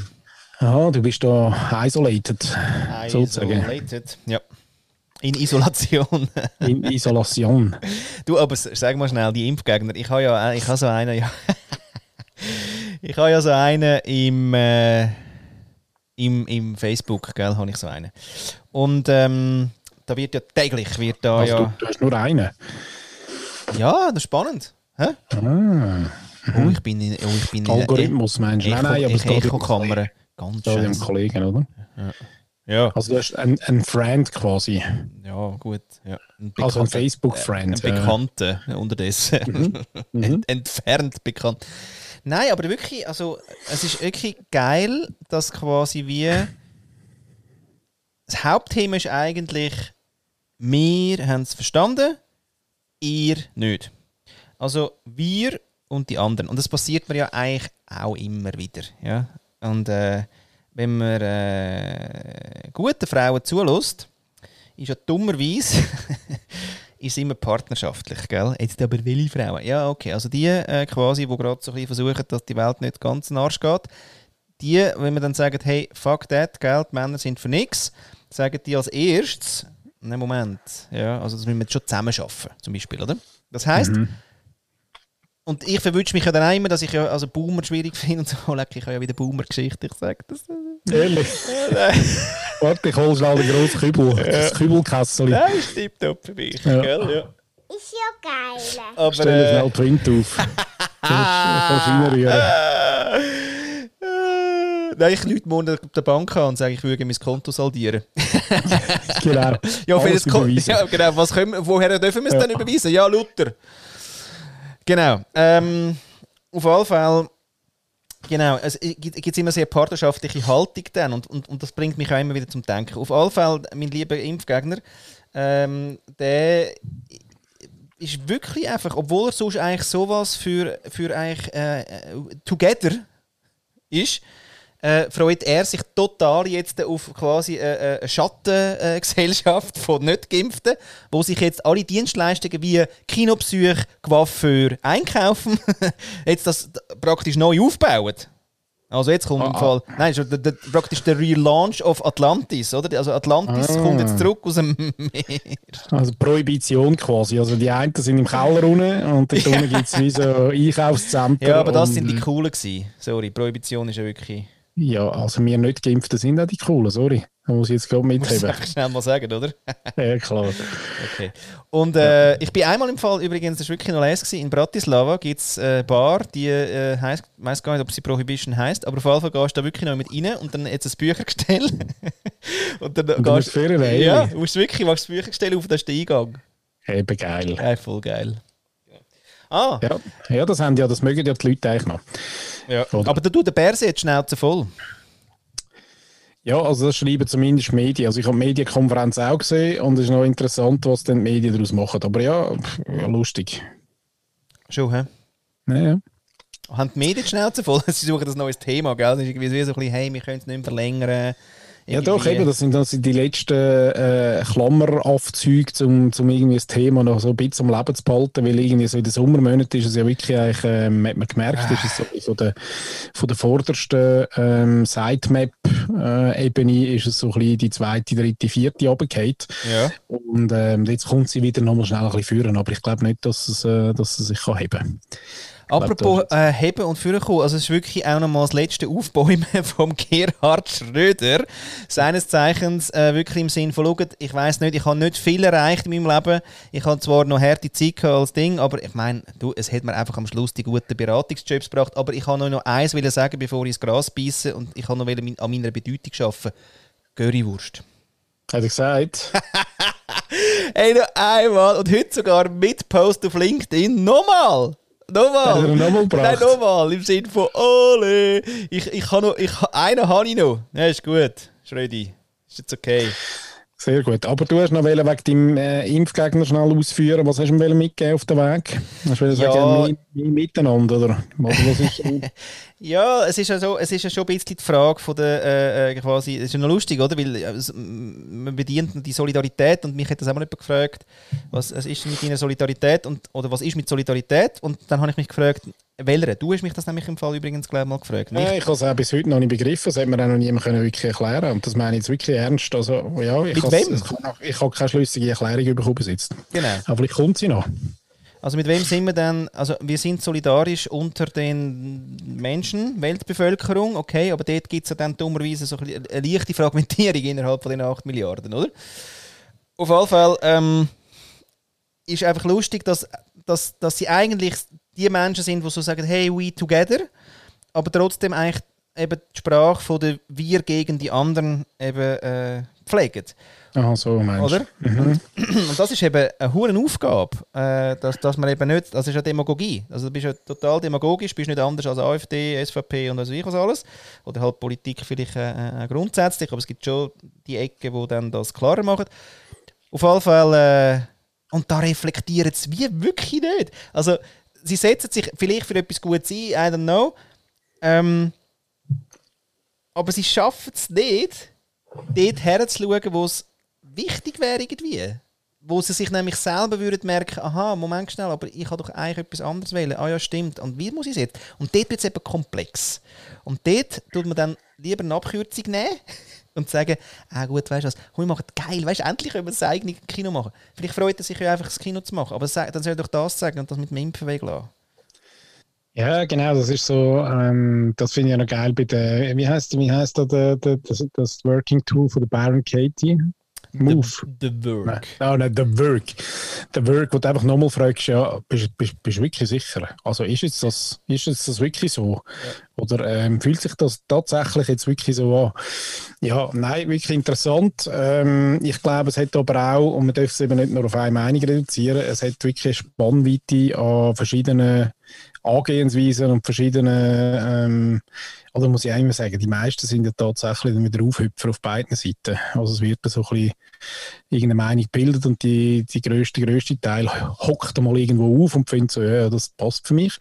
Aha, du bist da isolated, sozusagen. Isolated. Ja. In Isolation. In Isolation. du, aber sag mal schnell, die Impfgegner. Ich habe ja ich habe so einen, ja. ich habe ja so einen im, äh, im, im Facebook, gell, habe ich so einen. Und ähm, da wird ja täglich, wird da Also ja... du, du hast nur einen. Ja, das ist spannend. Hä? Ah, Oh, ich bin in, oh, ich bin in Algorithmus meinst du? Nein, nein, aber es geht Echo-Kamera. Ganz da dem schön. Kollegen, oder? Ja. Also du hast einen, einen Friend quasi. Ja, gut. Ja. Ein Also ein Facebook-Friend. Ein ja. Bekannter unterdessen. Ent entfernt bekannt. Nein, aber wirklich, also es ist wirklich geil, dass quasi wie das Hauptthema ist eigentlich, wir haben es verstanden, ihr nicht. Also wir und die anderen. Und das passiert mir ja eigentlich auch immer wieder. Ja? Und äh, wenn man äh, guten Frauen zulässt, ist ja dummerweise ist immer partnerschaftlich, gell? Jetzt aber welche Frauen? Ja, okay, also die äh, quasi, die gerade so ein bisschen versuchen, dass die Welt nicht ganz in den Arsch geht, die, wenn man dann sagt, hey, fuck that, gell, die Männer sind für nichts, sagen die als erstes, ne Moment, ja, also das müssen wir jetzt schon zusammen schaffen, zum Beispiel, oder? Das heisst, und ich verwünsche mich ja dann auch immer, dass ich ja also Boomer schwierig finde und so, leck, ich habe ja wieder Boomer-Geschichte, ich sage das. Ehrlich? Warte, ich hole schnell den grossen Kübel. Das Kübelkessel. Nein, ist tipptopp für mich, Ja. gell, ja. Ist ja geil. Aber, Stell dir äh, schnell die Wind auf. Kannst reinrühren. Äh, Nein, ich rufe morgen der Bank an und sage, ich würde mein Konto saldieren. Genau. Ja, für Alles das Konto. Ja, genau. Was können woher dürfen wir es Ja. dann überweisen? Ja, Luther. Genau. Ähm, auf alle Fälle. Genau, es gibt immer sehr partnerschaftliche Haltung dann und, und, und das bringt mich auch immer wieder zum Denken. Auf alle Fälle, mein lieber Impfgegner, ähm, der ist wirklich einfach, obwohl er sonst eigentlich sowas für, für eigentlich äh, äh, Together ist, äh, freut er sich total jetzt auf quasi äh, äh, eine Schattengesellschaft von Nicht-Geimpften, wo sich jetzt alle Dienstleistungen wie Kinopsych, Coiffeur, Einkaufen jetzt das praktisch neu aufbauen. Also jetzt kommt im Ah, Fall, nein, schon der, der, praktisch der Relaunch of Atlantis, oder? Also Atlantis Ah. kommt jetzt zurück aus dem Meer. Also Prohibition quasi. Also die einen sind im Keller unten und dort unten gibt es wie so Einkaufszentren. Ja, aber das sind die coolen gewesen. Sorry, Prohibition ist ja wirklich... Ja, also wir nicht Geimpften sind auch die coolen, sorry. Da muss ich jetzt gerade du mitheben. einfach schnell mal sagen, oder? Ja, klar. Okay. Und äh, ich bin einmal im Fall, übrigens, das war wirklich noch gewesen, in Bratislava gibt es eine Bar, die äh, heisst, ich weiß gar nicht, ob sie Prohibition heisst, aber auf jeden Fall gehst du da wirklich noch mit rein und dann jetzt ein Büchergestell. und dann Und du gehst eine Ja, du musst wirklich, machst das Büchergestell auf, das ist der Eingang. Eben geil. Ja, voll geil. Ah, Ja. ja, das haben ja, das mögen ja die Leute eigentlich noch. ja. Oder? aber der, du, der Bär sieht die Schnauze voll. Ja, also das schreiben zumindest Medien. Also ich habe die Medienkonferenz auch gesehen und es ist noch interessant, was dann die Medien daraus machen. Aber ja, ja lustig. Schon, hä? Ja, ja. Haben die Medien die Schnauze voll? Sie suchen ein neues Thema, gell? Das ist irgendwie so ein bisschen, hey, wir können es nicht mehr verlängern. Ja, doch, eben, das sind, das sind die letzten äh, Klammeraufzüge, um zum irgendwie das Thema noch so ein bisschen am Leben zu behalten, weil irgendwie so in den Sommermonaten ist es ja wirklich eigentlich, ähm, hat man gemerkt, ist es so von der, von der vordersten ähm, Sitemap-Ebene ist es so ein bisschen die zweite, dritte, vierte runtergefallen. Ja. Und ähm, jetzt kommt sie wieder nochmal schnell ein bisschen führen, aber ich glaube nicht, dass es, äh, dass es sich kann heben kann. Apropos äh, heben und führen kommen, also es ist wirklich auch nochmal das letzte Aufbäumen vom Gerhard Schröder. Seines Zeichens äh, wirklich im Sinn von, schaut, ich weiß nicht, ich habe nicht viel erreicht in meinem Leben. Ich habe zwar noch harte Zeit gehabt als Ding, aber ich meine, du, es hat mir einfach am Schluss die guten Beratungsjobs gebracht. Aber ich habe noch eins wollen sagen, bevor ich ins Gras beiße und ich habe noch an meiner Bedeutung arbeiten. Currywurst. Hat er gesagt? Ey, noch einmal und heute sogar mit Post auf LinkedIn. Nochmal! Nochmal! Nein, nochmal! Im Sinne von Ole! Ich, ich habe noch, ich, einen habe ich noch. Ja, ist gut. Schrödi. Ist jetzt okay. Sehr gut. Aber du hast noch wegen deinem äh, Impfgegner schnell ausführen. Was hast du ihm mitgeben auf den Weg? Hast du Ja. sagen, miteinander, oder? Was ist? Ja, es ist ja, so, es ist ja schon ein bisschen die Frage von der, äh, äh, quasi, es ist ja noch lustig, oder? Weil äh, man bedient die Solidarität und mich hat das auch mal jemand gefragt, was was ist mit deiner Solidarität und, oder was ist mit Solidarität? Und dann habe ich mich gefragt, welcher? Du hast mich das nämlich im Fall übrigens, glaube ich, mal gefragt. Nein, ich habe es auch bis heute noch nicht begriffen. Das hat mir auch noch niemand können wirklich erklären Und das meine ich jetzt wirklich ernst. Also, ja, ich habe keine schlüssige Erklärung bekommen bis jetzt. Genau. Aber vielleicht kommt sie noch. Also mit wem sind wir denn? Also wir sind solidarisch unter den Menschen, Weltbevölkerung, okay, aber dort gibt es ja dann dummerweise so eine leichte Fragmentierung innerhalb von den 8 Milliarden, oder? Auf jeden Fall ähm, ist einfach lustig, dass, dass, dass sie eigentlich die Menschen sind, die so sagen, hey, we together, aber trotzdem eigentlich eben die Sprache von der Wir gegen die anderen eben äh, pflegen. Aha, so meinst. Oder? Und das ist eben eine hohe Aufgabe, äh, dass, dass man eben nicht, das ist ja Demagogie. Also du bist ja total demagogisch, bist nicht anders als AfD, SVP und was weiß ich was alles. Oder halt Politik vielleicht äh, äh, grundsätzlich, aber es gibt schon die Ecken, die dann das klarer machen. Auf jeden Fall, äh, und da reflektieren sie wie wirklich nicht. Also sie setzen sich vielleicht für etwas Gutes ein, I don't know. Ähm, aber sie schaffen es nicht, dort herzuschauen, wo es wichtig wäre irgendwie. Wo sie sich nämlich selber würden merken, aha, Moment schnell, aber ich habe doch eigentlich etwas anderes wählen. Ah ja, stimmt. Und wie muss ich es jetzt? Und dort wird es eben komplex. Und dort tut man dann lieber eine Abkürzung nehmen und sagen, ah gut, weißt du was, wir machen geil, weißt du, endlich können wir das eigene Kino machen. Vielleicht freut er sich ja einfach, das Kino zu machen, aber dann soll er doch das sagen und das mit dem Impfen weglassen. Ja, genau, das ist so, ähm, das finde ich ja noch geil bei der, wie heißt, wie heißt da der, der, das, das Working Tool von der Baron Katie? Move. The Nein, Work. oh, nein, der Work. Der Work, wo du einfach nochmal fragst, ja, bist, du wirklich sicher? Also ist jetzt das, ist jetzt das wirklich so? Oder ähm, fühlt sich das tatsächlich jetzt wirklich so an? Ja, nein, wirklich interessant. Ähm, ich glaube, es hat aber auch, und man darf es eben nicht nur auf eine Meinung reduzieren, es hat wirklich eine Spannweite an verschiedenen Angehensweisen und verschiedenen, ähm, oder muss ich einmal sagen, die meisten sind ja tatsächlich dann wieder Aufhüpfer auf beiden Seiten. Also es wird so ein bisschen irgendeine Meinung gebildet und die, die grösste, grösste Teil hockt mal irgendwo auf und findet so, ja, das passt für mich.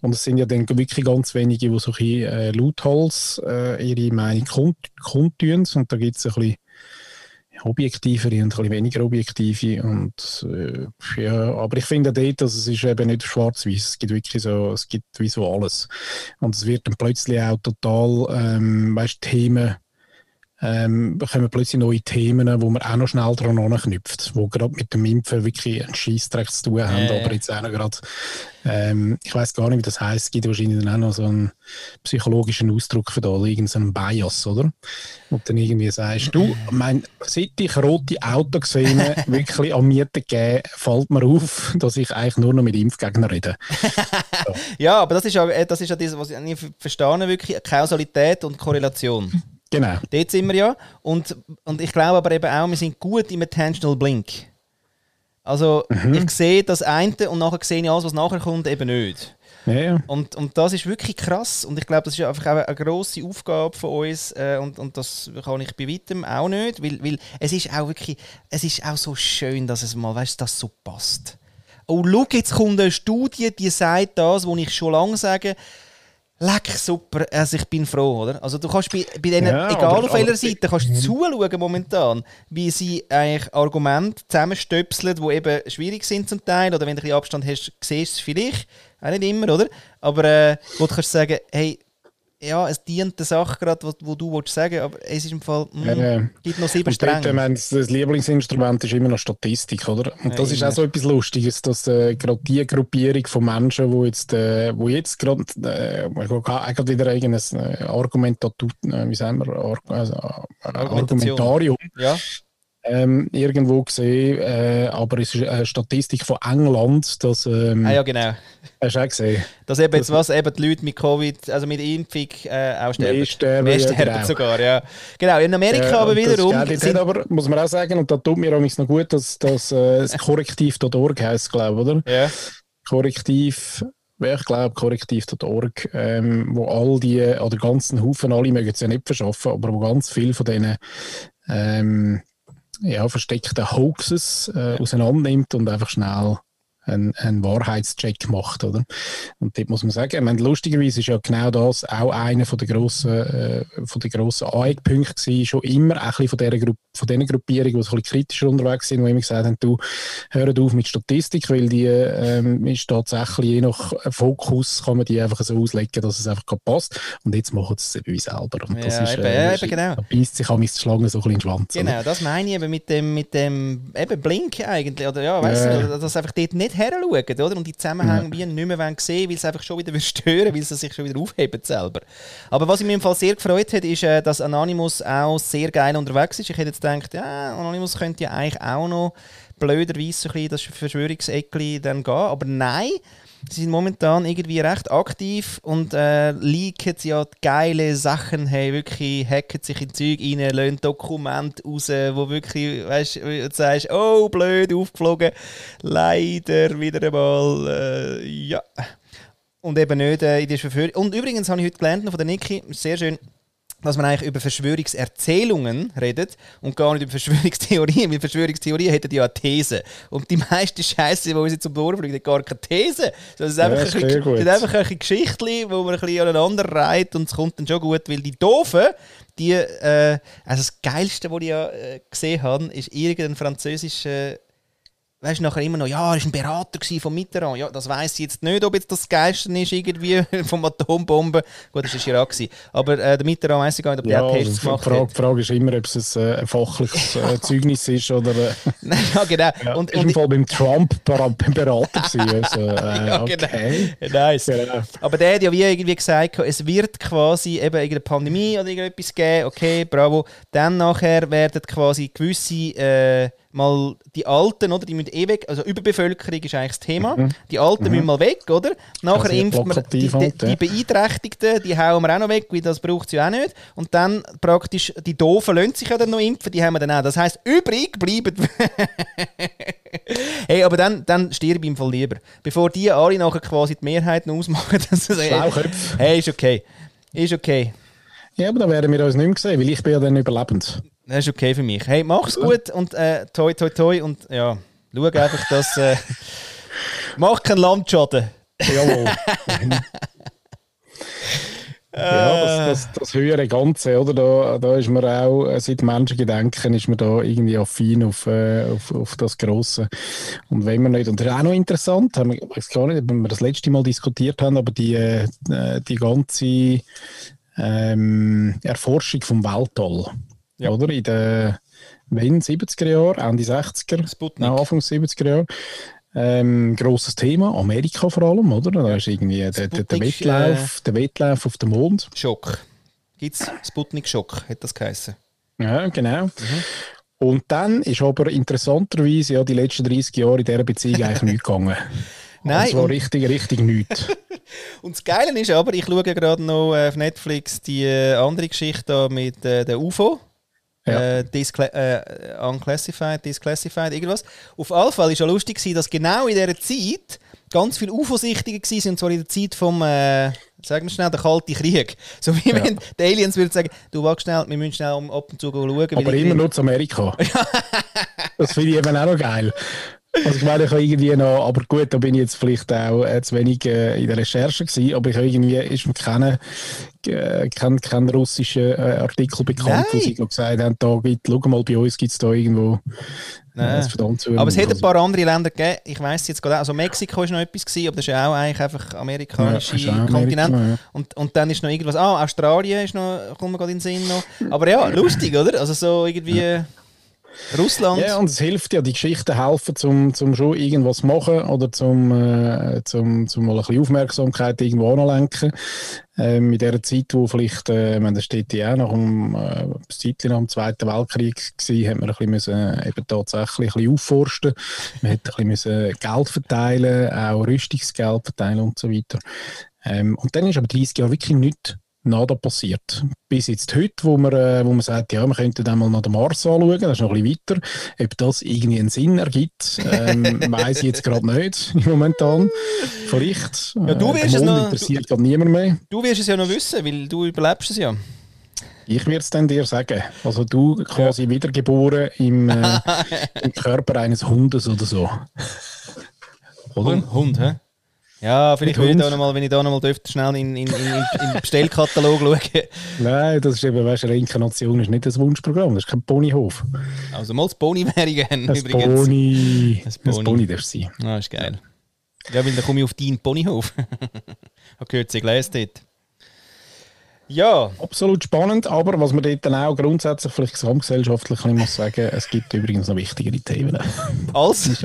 Und es sind ja dann wirklich ganz wenige, die so ein bisschen äh, lauthals äh, ihre Meinung kund, kundtun und da gibt es ein bisschen objektivere und ein weniger objektive und äh, ja, aber ich finde dort, dass es ist eben nicht schwarz-weiß, es gibt wirklich so, es gibt alles. Und es wird dann plötzlich auch total, ähm, weißt, Themen ähm, kommen plötzlich neue Themen, wo man auch noch schnell dran anknüpft, wo gerade mit dem Impfen wirklich einen Scheissdreck zu tun haben, Äh. aber jetzt auch noch gerade, ähm, ich weiß gar nicht, wie das heißt, es gibt wahrscheinlich dann auch noch so einen psychologischen Ausdruck für da, irgendeinen Bias, oder? Und dann irgendwie sagst du, mein, seit ich rote Autoszene wirklich an Miete gebe, fällt mir auf, dass ich eigentlich nur noch mit Impfgegnern rede. Ja, aber das ist ja, äh, das ist ja das, was ich nicht ver- verstehe, wirklich Kausalität und Korrelation. Genau. Dort sind wir ja. Und, und ich glaube aber eben auch, wir sind gut im Attentional Blink. Also ich sehe das eine und nachher sehe ich alles, was nachher kommt, eben nicht. Ja, ja. Und, und das ist wirklich krass. Und ich glaube, das ist einfach auch eine grosse Aufgabe von uns. Äh, und, und das kann ich bei weitem auch nicht. Weil, weil es ist auch wirklich, es ist auch so schön, dass es mal, weißt du, das so passt. Oh, schau, jetzt kommt eine Studie, die sagt das, was ich schon lange sage. Leck, super, also ich bin froh, oder? Also du kannst bei, bei denen, Ja, egal aber- auf welcher Seite, kannst du zuschauen momentan, wie sie eigentlich Argumente zusammenstöpseln, die eben schwierig sind zum Teil, oder wenn du ein bisschen Abstand hast, siehst du es vielleicht, auch nicht immer, oder? Aber äh, wo du kannst sagen, hey, ja, es dient der Sache gerade, wo, wo du willst sagen, aber es ist im Fall, mm, Ja, gibt noch sieben Und Stränge. meine, das, Lieblingsinstrument ist immer noch Statistik, oder? Und das Ja, ist immer. auch so etwas Lustiges, dass äh, gerade die Gruppierung von Menschen, wo jetzt, äh, wo jetzt gerade, äh, ich gerade wieder irgendein äh, Argumentatut, äh, wie sagen wir, Ar also, äh. Argumentarium Ja, ähm, irgendwo gesehen, äh, aber es ist eine Statistik von England, dass, ähm, ah, ja genau. hast du auch gesehen? Dass eben jetzt was, eben die Leute mit Covid, also mit Impfung äh, auch sterben. Mehr sterben, Mehr ja, sterben genau. sogar, ja. Genau, in Amerika Äh, aber das wiederum... Dort sind- aber, muss man auch sagen, und da tut mir auch noch gut, dass das äh, das korrektiv.org heisst, glaube ich, oder? ja. Korrektiv, ich glaube, korrektiv.org, ähm, wo all die, oder ganzen Haufen, alle mögen es ja nicht verschaffen, aber wo ganz viel von diesen ähm, ja, versteckten Hoaxes äh, auseinandernimmt und einfach schnell einen, einen Wahrheitscheck macht, oder? Und dort muss man sagen, ich meine, lustigerweise ist ja genau das auch einer von der grossen, äh, von der grossen Anhängpunkte gewesen, schon immer auch ein bisschen von dieser, Gru von diesen Gruppierungen, die ein bisschen kritischer unterwegs sind, die immer gesagt haben, du, hört auf mit Statistik, weil die ähm, ist tatsächlich je nach Fokus kann man die einfach so auslegen, dass es einfach passt. Und jetzt machen sie es eben selber. Und das Ja, ist, eben, äh, eben, genau. Da beißt sich am die Schlange so ein bisschen in den Schwanz. oder? Genau, das meine ich eben mit dem, mit dem eben Blink eigentlich. Oder ja, weißt Ja. du, dass einfach dort nicht her schauen, oder? Und die Zusammenhänge wie nicht mehr sehen weil sie einfach schon wieder stören weil sie sich schon wieder aufheben selber. Aber was mich im Fall sehr gefreut hat, ist, äh, dass Anonymous auch sehr geil unterwegs ist. Ich hätte jetzt gedacht, ja, Anonymous könnte ja eigentlich auch noch blöderweise so ein bisschen das Verschwörungseckli dann gehen. Aber nein, sie sind momentan irgendwie recht aktiv und äh, leaken ja geile Sachen, hey, wirklich hacken sich in Zeug rein, lassen Dokumente raus, wo wirklich, weißt du, sagst, oh, blöd, aufgeflogen, leider wieder einmal, äh, ja. Und eben nicht äh, in der Verführung. Und übrigens habe ich heute gelernt von der Niki, sehr schön, dass man eigentlich über Verschwörungserzählungen redet und gar nicht über Verschwörungstheorien, weil Verschwörungstheorien hätten ja eine These. Und die meiste Scheiße, die uns jetzt um die Ohren fliegt, hat gar keine These. Das ist Ja, einfach, ist ein, ist einfach ein Geschichtchen, wo man ein bisschen aneinander reiht und es kommt dann schon gut, weil die Doofen, die, äh, also das Geilste, was ich ja äh, gesehen habe, ist irgendein französischer weißt du, nachher immer noch, ja, er war ein Berater von Mitterrand. Ja, das weiß ich jetzt nicht, ob jetzt das Geisten ist, irgendwie vom Atombomben. Gut, das war gewesen. Aber äh, der Mitterrand weiss ich gar nicht, ob der Ja, Tests gemacht Frage, hat. die Frage ist immer, ob es ein, äh, fachliches äh, Zeugnis ist oder. Äh, ja, genau. ja, und, ist im und, Fall beim Trump Berater gewesen. Also, äh, ja, okay. genau. Nice. Genau. Aber der hat ja wie irgendwie gesagt, es wird quasi eben irgendeine Pandemie oder irgendetwas geben, okay, bravo. Dann nachher werden quasi gewisse, äh, mal die Alten, oder, die müssen eh weg, also Überbevölkerung ist eigentlich das Thema. Die Alten müssen mal weg, oder? Nachher sehr impft man die, die, die Beeinträchtigten, die hauen wir auch noch weg, weil das braucht es ja auch nicht. Und dann praktisch, die Doofen lassen sich ja dann noch impfen, die haben wir dann auch. Das heisst, übrig bleiben Hey, aber dann, dann stirb ich im Fall lieber. Bevor die alle nachher quasi die Mehrheiten ausmachen, dass sie sagen, Schlauköpfe. hey, ist okay. Ist okay. Ja, aber dann werden wir uns nicht mehr sehen, weil ich bin ja dann überlebend. Das ist okay für mich. Hey, mach's gut und äh, toi toi toi und ja, schau einfach, dass äh, mach keinen Landschaden. Jawohl. ja, das, das, das höhere Ganze, oder? Da, da ist man auch, äh, seit Menschengedenken ist man da irgendwie affin auf, äh, auf, auf das Grosse. Und wenn man nicht, und das ist auch noch interessant, haben wir, ich weiß gar nicht, ob wir das letzte Mal diskutiert haben, aber die, äh, die ganze ähm, Erforschung vom Weltall. Ja. oder? In den wenn, 70er Jahren, Ende 60er, Sputnik. Anfang 70er Jahre. Ähm, grosses Thema, Amerika vor allem, oder? Da ist irgendwie der, der, der, Sputnik, Wettlauf, der Wettlauf auf dem Mond. Schock. Gibt es Sputnik-Schock, hat das geheißen. Ja, genau. Mhm. Und dann ist aber interessanterweise ja die letzten 30 Jahre in dieser Beziehung eigentlich nicht gegangen. Nein, Und zwar und- richtig, richtig nichts. Und das Geile ist aber, ich schaue gerade noch äh, auf Netflix die äh, andere Geschichte mit äh, der UFO. Ja. Äh, äh, unclassified, disclassified, irgendwas. Auf alle Fall war ja lustig, gewesen, dass genau in dieser Zeit ganz viele UFO-Sichtungen waren, und zwar in der Zeit vom, äh, sagen wir schnell, der Kalte Krieg. So wie Ja. wenn die Aliens würden sagen, du wach schnell, wir müssen schnell um- ab und zu schauen. Aber immer nur zu Amerika. das finde ich eben auch noch geil. Also ich meine, ich habe irgendwie noch, aber gut, da bin ich jetzt vielleicht auch äh, zu wenig äh, in der Recherche gewesen, aber ich habe irgendwie, ist mir kein, äh, kein, kein russischer äh, Artikel bekannt, wo Nein. sie gesagt haben, da gibt, schau mal, bei uns gibt es da irgendwo äh, Nein. ein verdammt zu. Aber es hat ein paar andere Länder gegeben. Ich weiß jetzt gerade auch. Also Mexiko ist noch etwas gewesen, aber das ist ja auch eigentlich einfach amerikanische Ja, auch Kontinent. Amerika, ja. Und, und dann ist noch irgendwas. Ah, Australien ist noch, kommt mir gerade in den Sinn noch. Aber ja, lustig, oder? Also so irgendwie Russland. Ja, und es hilft ja, die Geschichten helfen, zum, zum schon irgendwas machen oder zum, äh, zum, zum mal ein bisschen Aufmerksamkeit irgendwo anlenken. Ähm, in der Zeit, wo vielleicht, äh, meine, das steht ja auch nach dem, äh, Zeitchen nach dem Zweiten Weltkrieg gewesen, hat man ein bisschen müssen, äh, eben tatsächlich ein bisschen aufforsten. Man hat ein bisschen müssen Geld verteilen, auch Rüstungsgeld verteilen und so weiter. Ähm, und dann ist aber 30 Jahre wirklich nichts nada passiert. Bis jetzt heute, wo man, äh, wo man sagt, ja, wir könnten dann mal nach dem Mars anschauen, das ist noch ein bisschen weiter. Ob das irgendwie einen Sinn ergibt, ähm, weiss ich jetzt gerade nicht, momentan. Vielleicht. Ja, du äh, wirst der es noch- interessiert gerade niemand mehr. Du wirst es ja noch wissen, weil du überlebst es ja. Ich werde es dann dir sagen. Also du quasi wiedergeboren im, äh, im Körper eines Hundes oder so. Oder? Hund, Hund hä? Ja, vielleicht will ich da noch mal, wenn ich da noch mal dürfte, schnell in, in, in, in den Bestellkatalog schauen. Nein, das ist eben, weißt du, Reinkarnation ist nicht das Wunschprogramm, das ist kein Ponyhof. Also mal das Pony wäre ich gerne Das übrigens. Pony. Das Das Pony. Pony darf sein. Ah, ist geil. Ja, weil dann komme ich auf deinen Ponyhof. Habe gehört, sie gelesen dort. Ja, Absolut spannend, aber was man dort dann auch grundsätzlich vielleicht gesamtgesellschaftlich ein bisschen muss sagen, es gibt übrigens noch wichtigere Themen. als.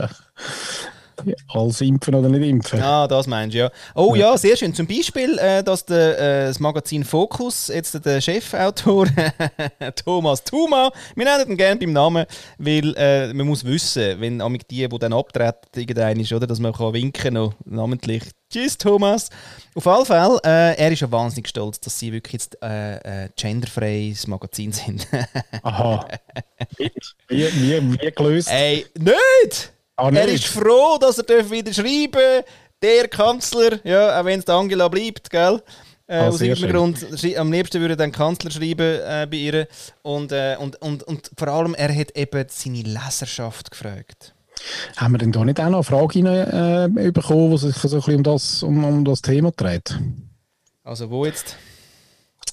Als impfen oder nicht impfen. Ah, das meinst du, ja. Oh ja, sehr schön. Zum Beispiel, äh, dass der, äh, das Magazin Focus, jetzt der Chefautor Thomas Thuma, wir nennen ihn gerne beim Namen, weil äh, man muss wissen, wenn amig die, die dann abtreten, irgendein ist, oder, dass man kann winken noch namentlich. Tschüss, Thomas. Auf alle Fälle, äh, er ist ja wahnsinnig stolz, dass sie wirklich jetzt äh, äh, genderfreies Magazin sind. Aha. Wie, wie, wie gelöst? Ey, nicht! Ah, Er ist froh, dass er darf wieder schreiben Der Kanzler, ja, auch wenn es Angela bleibt, gell? Äh, Ah, aus irgendeinem Grund, am liebsten würde er den Kanzler schreiben äh, bei ihr. Und, äh, und, und, und vor allem, er hat eben seine Leserschaft gefragt. Haben wir denn da nicht auch noch eine Frage rein, äh, bekommen, die sich so ein bisschen um das, um, um das Thema dreht? Also, wo jetzt?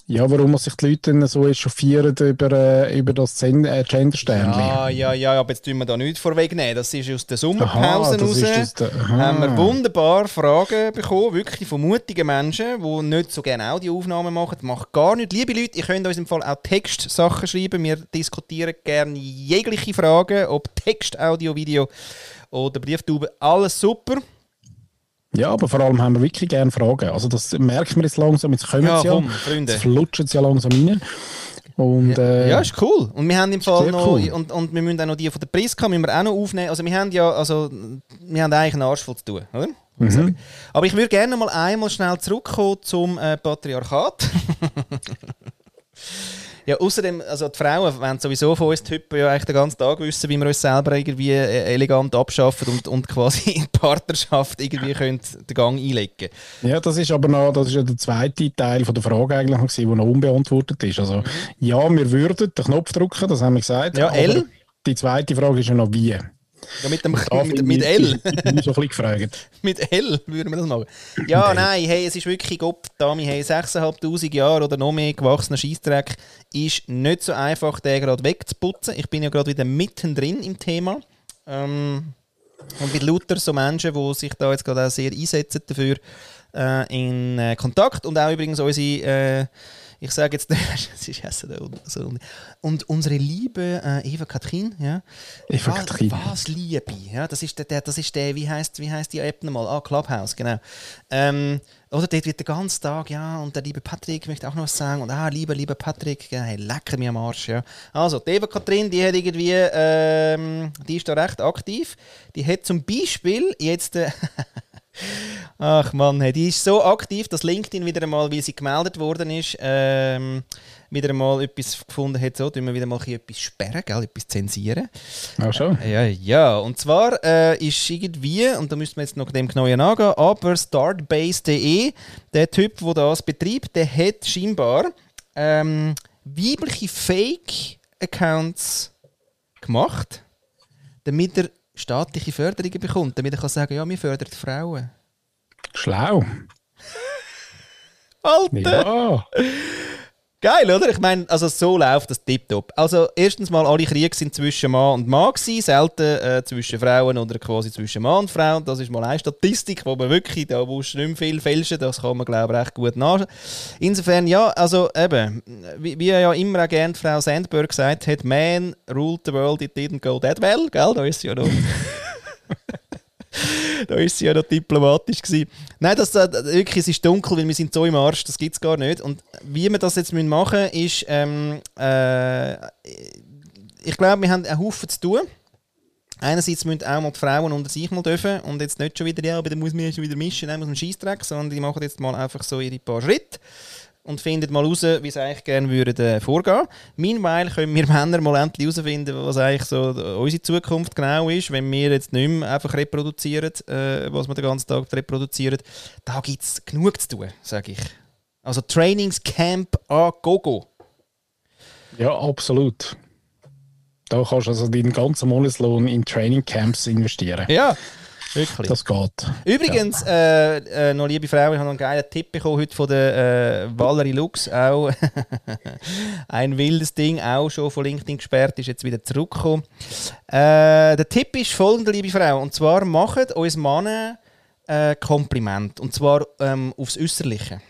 Ja, warum sich die Leute dann so echauffieren über, äh, über das äh, Gender-Sternchen? Ja, ja, ja, aber jetzt tun wir da nichts vorwegnehmen. Das ist aus der Sommerpause raus. haben wir wunderbar Fragen bekommen, wirklich von mutigen Menschen, die nicht so gerne Audioaufnahmen machen. Das macht gar nicht. Liebe Leute, ihr könnt uns im Fall auch Textsachen schreiben. Wir diskutieren gerne jegliche Fragen, ob Text, Audio, Video oder Brieftube. Alles super. Ja, aber vor allem haben wir wirklich gerne Fragen. Also das merkt man jetzt langsam, jetzt kommen Ja, sie ja, komm, Freunde. jetzt flutschen sie ja langsam rein. Und, äh, Ja, ist cool. Und wir haben im Fall noch, cool. und, und wir müssen auch noch die von der Priska müssen wir auch noch aufnehmen. Also wir haben ja, also wir haben eigentlich einen Arsch voll zu tun, oder? Sagen. Aber ich würde gerne mal einmal schnell zurückkommen zum äh, Patriarchat. ja, außerdem, also die Frauen wollen sowieso von uns Typen ja eigentlich den ganzen Tag wissen, wie wir uns selber irgendwie äh, elegant abschaffen und, und quasi in Partnerschaft irgendwie können den Gang einlegen ja, das ist aber noch, das ist ja der zweite Teil von der Frage eigentlich noch gewesen, der noch unbeantwortet ist. Also, ja, wir würden den Knopf drücken, das haben wir gesagt. Ja, L. Die zweite Frage ist ja noch wie. Ja, mit, dem, mit, mit L. Ich so ein gefragt. Mit L würden wir das machen. Ja, nein, hey, es ist wirklich Gott, Dami, hey, 6'500 Jahre oder noch mehr gewachsener Scheissdreck ist nicht so einfach, den gerade wegzuputzen. Ich bin ja gerade wieder mittendrin im Thema. Ähm, und mit lauter so Menschen, die sich da jetzt gerade auch sehr einsetzen dafür, äh, in äh, Kontakt. Und auch übrigens unsere, äh, ich sage jetzt, es ist ja so, und unsere liebe äh, Eva Katrin, ja, Eva was, Katrin. was Liebe, ja, das ist der, der das ist der, wie heißt, wie heißt die App nochmal? Ah, Clubhouse, genau. Ähm, oder dort wird der ganze Tag, ja, und der liebe Patrick möchte auch noch was sagen. Und ah, lieber, lieber Patrick, ja, hey, lecker mir am Arsch, ja. Also, die Eva Katrin, die hat irgendwie, ähm, die ist da recht aktiv. Die hat zum Beispiel jetzt, äh, ach Mann, hey, die ist so aktiv, dass LinkedIn wieder einmal, weil sie gemeldet worden ist, ähm, wieder einmal etwas gefunden hat, so, tun wir wieder mal etwas sperren, gell, etwas zensieren. Ach schon. Ja, ja. Und zwar äh, ist irgendwie, und da müssen wir jetzt noch dem genauen angehen, aber startbase.de, der Typ, der das betreibt, der hat scheinbar ähm, weibliche Fake-Accounts gemacht, damit er staatliche Förderungen bekommt, damit er kann sagen, ja, wir fördern die Frauen. Schlau. Alter! Ja. Geil, oder? Ich meine, also so läuft das tiptop. Also erstens mal, alle Kriege sind zwischen Mann und Mann gewesen, selten äh, zwischen Frauen oder quasi zwischen Mann und Frau. Das ist mal eine Statistik, wo man wirklich, da musst nicht mehr viel fälschen, das kann man glaube ich recht gut nach. Insofern, ja, also eben, wie, wie ja immer auch gerne Frau Sandberg gesagt hat, man ruled the world, it didn't go that well, gell? Da ist sie ja noch... da ist sie ja noch diplomatisch gewesen. Nein, das, äh, wirklich, es ist dunkel, weil wir sind so im Arsch, das gibt es gar nicht. Und wie wir das jetzt machen müssen, ist, ähm, äh, ich glaube, wir haben einen Haufen zu tun. Einerseits müssen auch mal die Frauen unter sich mal dürfen und jetzt nicht schon wieder, ja, aber dann muss man schon wieder mischen, dann muss man Scheissdreck, sondern die machen jetzt mal einfach so ihre paar Schritte und findet mal raus, wie sie eigentlich gerne würden, äh, vorgehen. Meanwhile können wir Männer mal endlich herausfinden, was eigentlich so unsere Zukunft genau ist, wenn wir jetzt nicht mehr einfach reproduzieren, äh, was wir den ganzen Tag reproduzieren. Da gibt es genug zu tun, sage ich. Also Trainingscamp a Gogo. ja, absolut. Da kannst du also deinen ganzen Monatslohn in Trainingcamps investieren. Ja, wirklich. Das geht. Übrigens, äh, äh, noch liebe Frau, ich habe noch einen geilen Tipp bekommen heute von der äh, Valerie Lux. Auch ein wildes Ding, auch schon von LinkedIn gesperrt, ist jetzt wieder zurückgekommen. Äh, der Tipp ist folgender, liebe Frau, und zwar macht uns Männer äh, Kompliment. Und zwar ähm, aufs Äußerliche.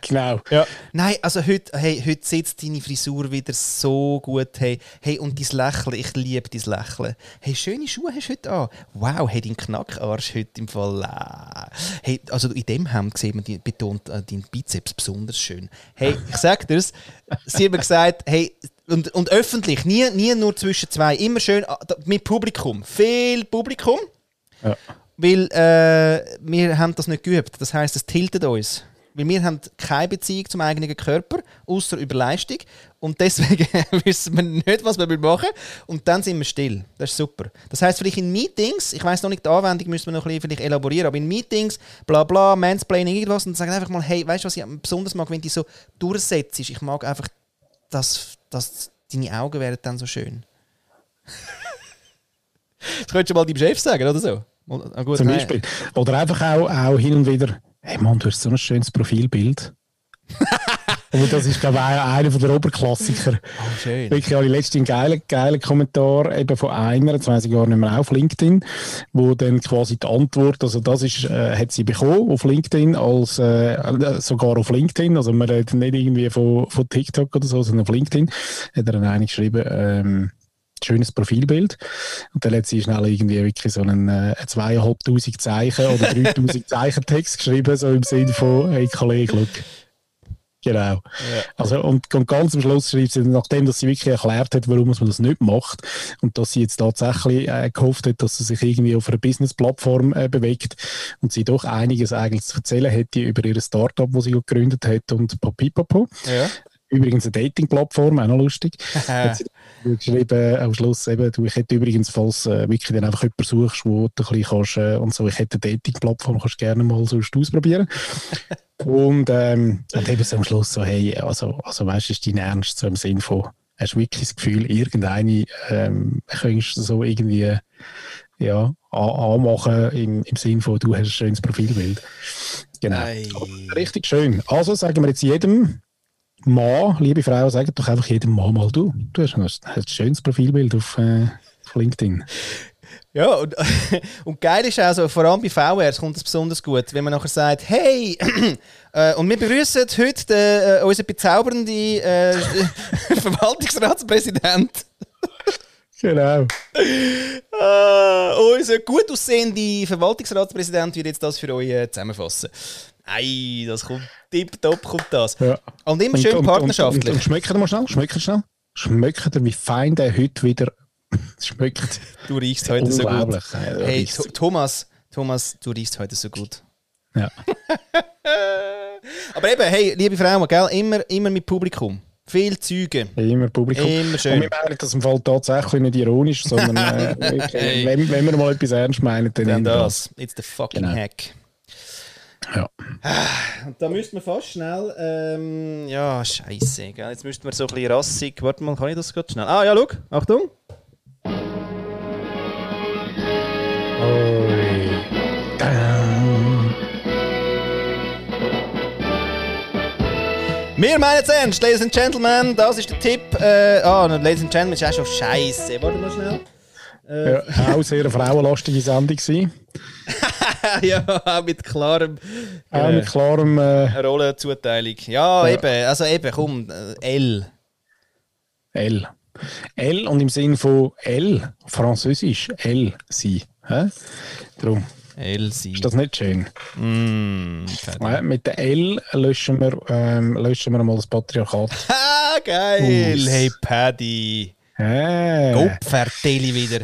Genau. Ja. Nein, also heute, hey, heute sitzt deine Frisur wieder so gut. Hey, hey, und dein Lächeln, ich liebe dein Lächeln. Hey, schöne Schuhe hast du heute an. Wow, hey, dein Knackarsch heute im Fall. Äh. Hey, also in dem Hemd sieht man, die, betont äh, deinen Bizeps besonders schön. Hey, ich sag dir's, sie haben gesagt, hey, und, und öffentlich, nie, nie nur zwischen zwei, immer schön äh, mit Publikum. Viel Publikum. Ja. Weil äh, wir haben das nicht geübt. Das heisst, es tiltet uns. Weil wir haben keine Beziehung zum eigenen Körper, außer über Leistung. Und deswegen wissen wir nicht, was wir machen Und dann sind wir still. Das ist super. Das heißt vielleicht in Meetings, ich weiß noch nicht, die Anwendung müssen wir noch ein bisschen vielleicht elaborieren, aber in Meetings, bla bla, Mansplaining, irgendwas, und sagen einfach mal, hey, weißt du, was ich besonders mag, wenn die so durchsetzt? Ich mag einfach, dass, dass deine Augen werden dann so schön. das könntest du mal deinem Chef sagen, oder so? Gut, Zum nein. Beispiel. Oder einfach auch, auch hin und wieder, hey Mann, du hast so ein schönes Profilbild. Und das ist, glaube ich, einer der Oberklassiker. Oh, schön. Wirklich habe ich letztens einen geilen, geilen Kommentar eben von einer, jetzt weiss ich gar nicht mehr, auf LinkedIn, wo dann quasi die Antwort, also das ist, äh, hat sie bekommen auf LinkedIn, als, äh, äh, sogar auf LinkedIn, also man redet nicht irgendwie von, von TikTok oder so, sondern auf LinkedIn, hat er dann eine geschrieben, ähm, schönes Profilbild. Und dann hat sie schnell irgendwie wirklich so einen äh, zweieinhalbtausend Zeichen oder 3000 Zeichen Text geschrieben, so im Sinne von, hey Kollege, look. Genau. Also, und, und ganz am Schluss schreibt sie, nachdem dass sie wirklich erklärt hat, warum man das nicht macht und dass sie jetzt tatsächlich äh, gehofft hat, dass sie sich irgendwie auf einer Business-Plattform äh, bewegt und sie doch einiges eigentlich zu erzählen hätte über ihr Startup, das sie gegründet hat und papipapo. Ja. Übrigens eine Dating-Plattform, auch noch lustig. hat sie geschrieben, am Schluss eben, du, ich hätte übrigens, falls äh, wirklich dann einfach jemanden suchst, wo du ein bisschen kannst, äh, und so, ich hätte eine Dating-Plattform, kannst du gerne mal sonst ausprobieren. und, ähm, und eben so am Schluss so, hey, also, also weißt du, ist dein Ernst so im Sinn von, hast du wirklich das Gefühl, irgendeine ähm, könntest du so irgendwie ja, an- anmachen im, im Sinn von, du hast ein schönes Profilbild. Genau. Richtig schön. Also sagen wir jetzt jedem Mann, liebe Frau, sagt doch einfach jedem Mann mal du. Du hast ein, ein schönes Profilbild auf, äh, auf LinkedIn. Ja, und, und geil ist auch so, vor allem bei VRs kommt es besonders gut, wenn man nachher sagt, hey, äh, und wir begrüßen heute den, äh, unseren bezaubernden äh, Verwaltungsratspräsident. Genau. Ah, unser gut aussehender Verwaltungsratspräsident wird jetzt das für euch äh, zusammenfassen. Ei, das kommt tipptopp, kommt das. Ja. Und immer schön Und, und, partnerschaftlich. und, und schmeckt er mal schnell? Schmeckt er schnell? Schmeckt er, wie fein der heute wieder schmeckt? du riechst heute so gut. Hey, Thomas, Thomas, du riechst heute so gut. Ja. Aber eben, hey, liebe Frauen, gell, immer, immer mit Publikum. Viel Züge. Immer Publikum. Immer schön. Und wir meinen das im Fall tatsächlich nicht ironisch, sondern äh, Hey. wenn, wenn wir mal etwas ernst meinen, dann Dann das. It's the fucking Genau. hack. Ja. Und da müssten wir fast schnell. Ähm, ja, Scheiße. Gell? Jetzt müssten wir so ein bisschen rassig. Warte mal, kann ich das gerade schnell? Ah, ja, schau. Achtung. Wir meinen es ernst, Ladies and Gentlemen. Das ist der Tipp. Äh, ah, Ladies and Gentlemen ist auch schon Scheiße. Warte mal schnell. Ja, auch sehr eine frauenlastige Sendung gewesen. ja, auch mit klarem. Auch mit klarem äh, Rollenzuteilung. Ja, Ja. eben. Also eben, komm. äh, L. L. L und im Sinn von L, französisch, L sein. Hä? Darum L sie. ist das nicht schön. Mm. Ja, mit der L löschen wir, ähm, löschen wir mal das Patriarchat. Ah, geil. Aus. Hey, Paddy. Äh, Gopferteli wieder.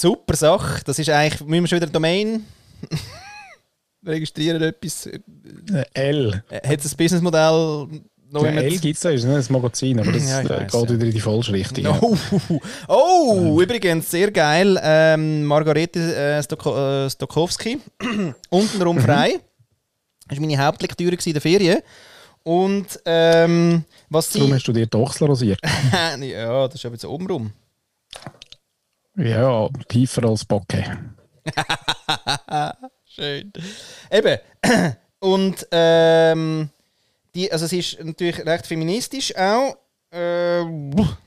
Super Sache. Das ist eigentlich, müssen wir schon wieder eine Domain registrieren, etwas. Äh, äh, L. Hat es ein Businessmodell noch Ja, immer- L gibt es, das ist nicht ein Magazin, aber das Ja, äh, weiss, geht ja. wieder in die falsche Richtung. ja. Oh, übrigens, sehr geil. Ähm, Margarete äh, Stoko äh, Stokowski, untenrum Mhm. frei. Das war meine Hauptlektüre in der Ferien. Und ähm, was sie. Darum hast du dir die Ochsel rasiert. ja, das ist aber so obenrum. Ja, tiefer als Backe. Schön. Eben. Und ähm, die, also sie ist natürlich recht feministisch auch. Äh,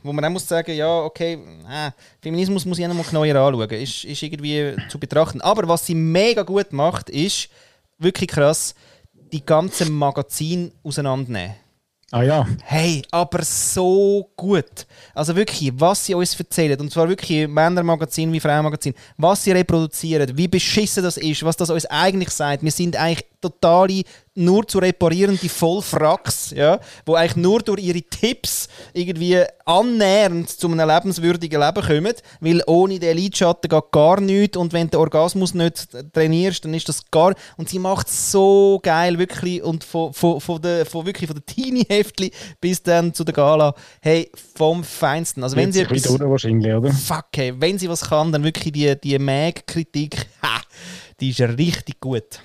wo man auch muss sagen, ja, okay, äh, Feminismus muss ich auch noch mal genauer anschauen. Ist, ist irgendwie zu betrachten. Aber was sie mega gut macht, ist wirklich krass, die ganzen Magazine auseinandernehmen. Ah ja, Hey, aber so gut. Also wirklich, was sie uns erzählen, und zwar wirklich Männermagazin wie Frauenmagazin, was sie reproduzieren, wie beschissen das ist, was das uns eigentlich sagt. Wir sind eigentlich totale, nur zu reparierende Vollfracks, ja, wo eigentlich nur durch ihre Tipps irgendwie annähernd zu einem lebenswürdigen Leben kommen, weil ohne den Lidschatten geht gar nichts und wenn du den Orgasmus nicht trainierst, dann ist das gar... Und sie macht es so geil, wirklich, und von, von, von, der, von, wirklich von der Teenie-Heftli bis dann zu der Gala, hey, vom Feinsten. Also wenn sie etwas... durch wahrscheinlich, oder? Fuck, hey, wenn sie was kann, dann wirklich die, die Mag-Kritik, ha, die ist richtig gut.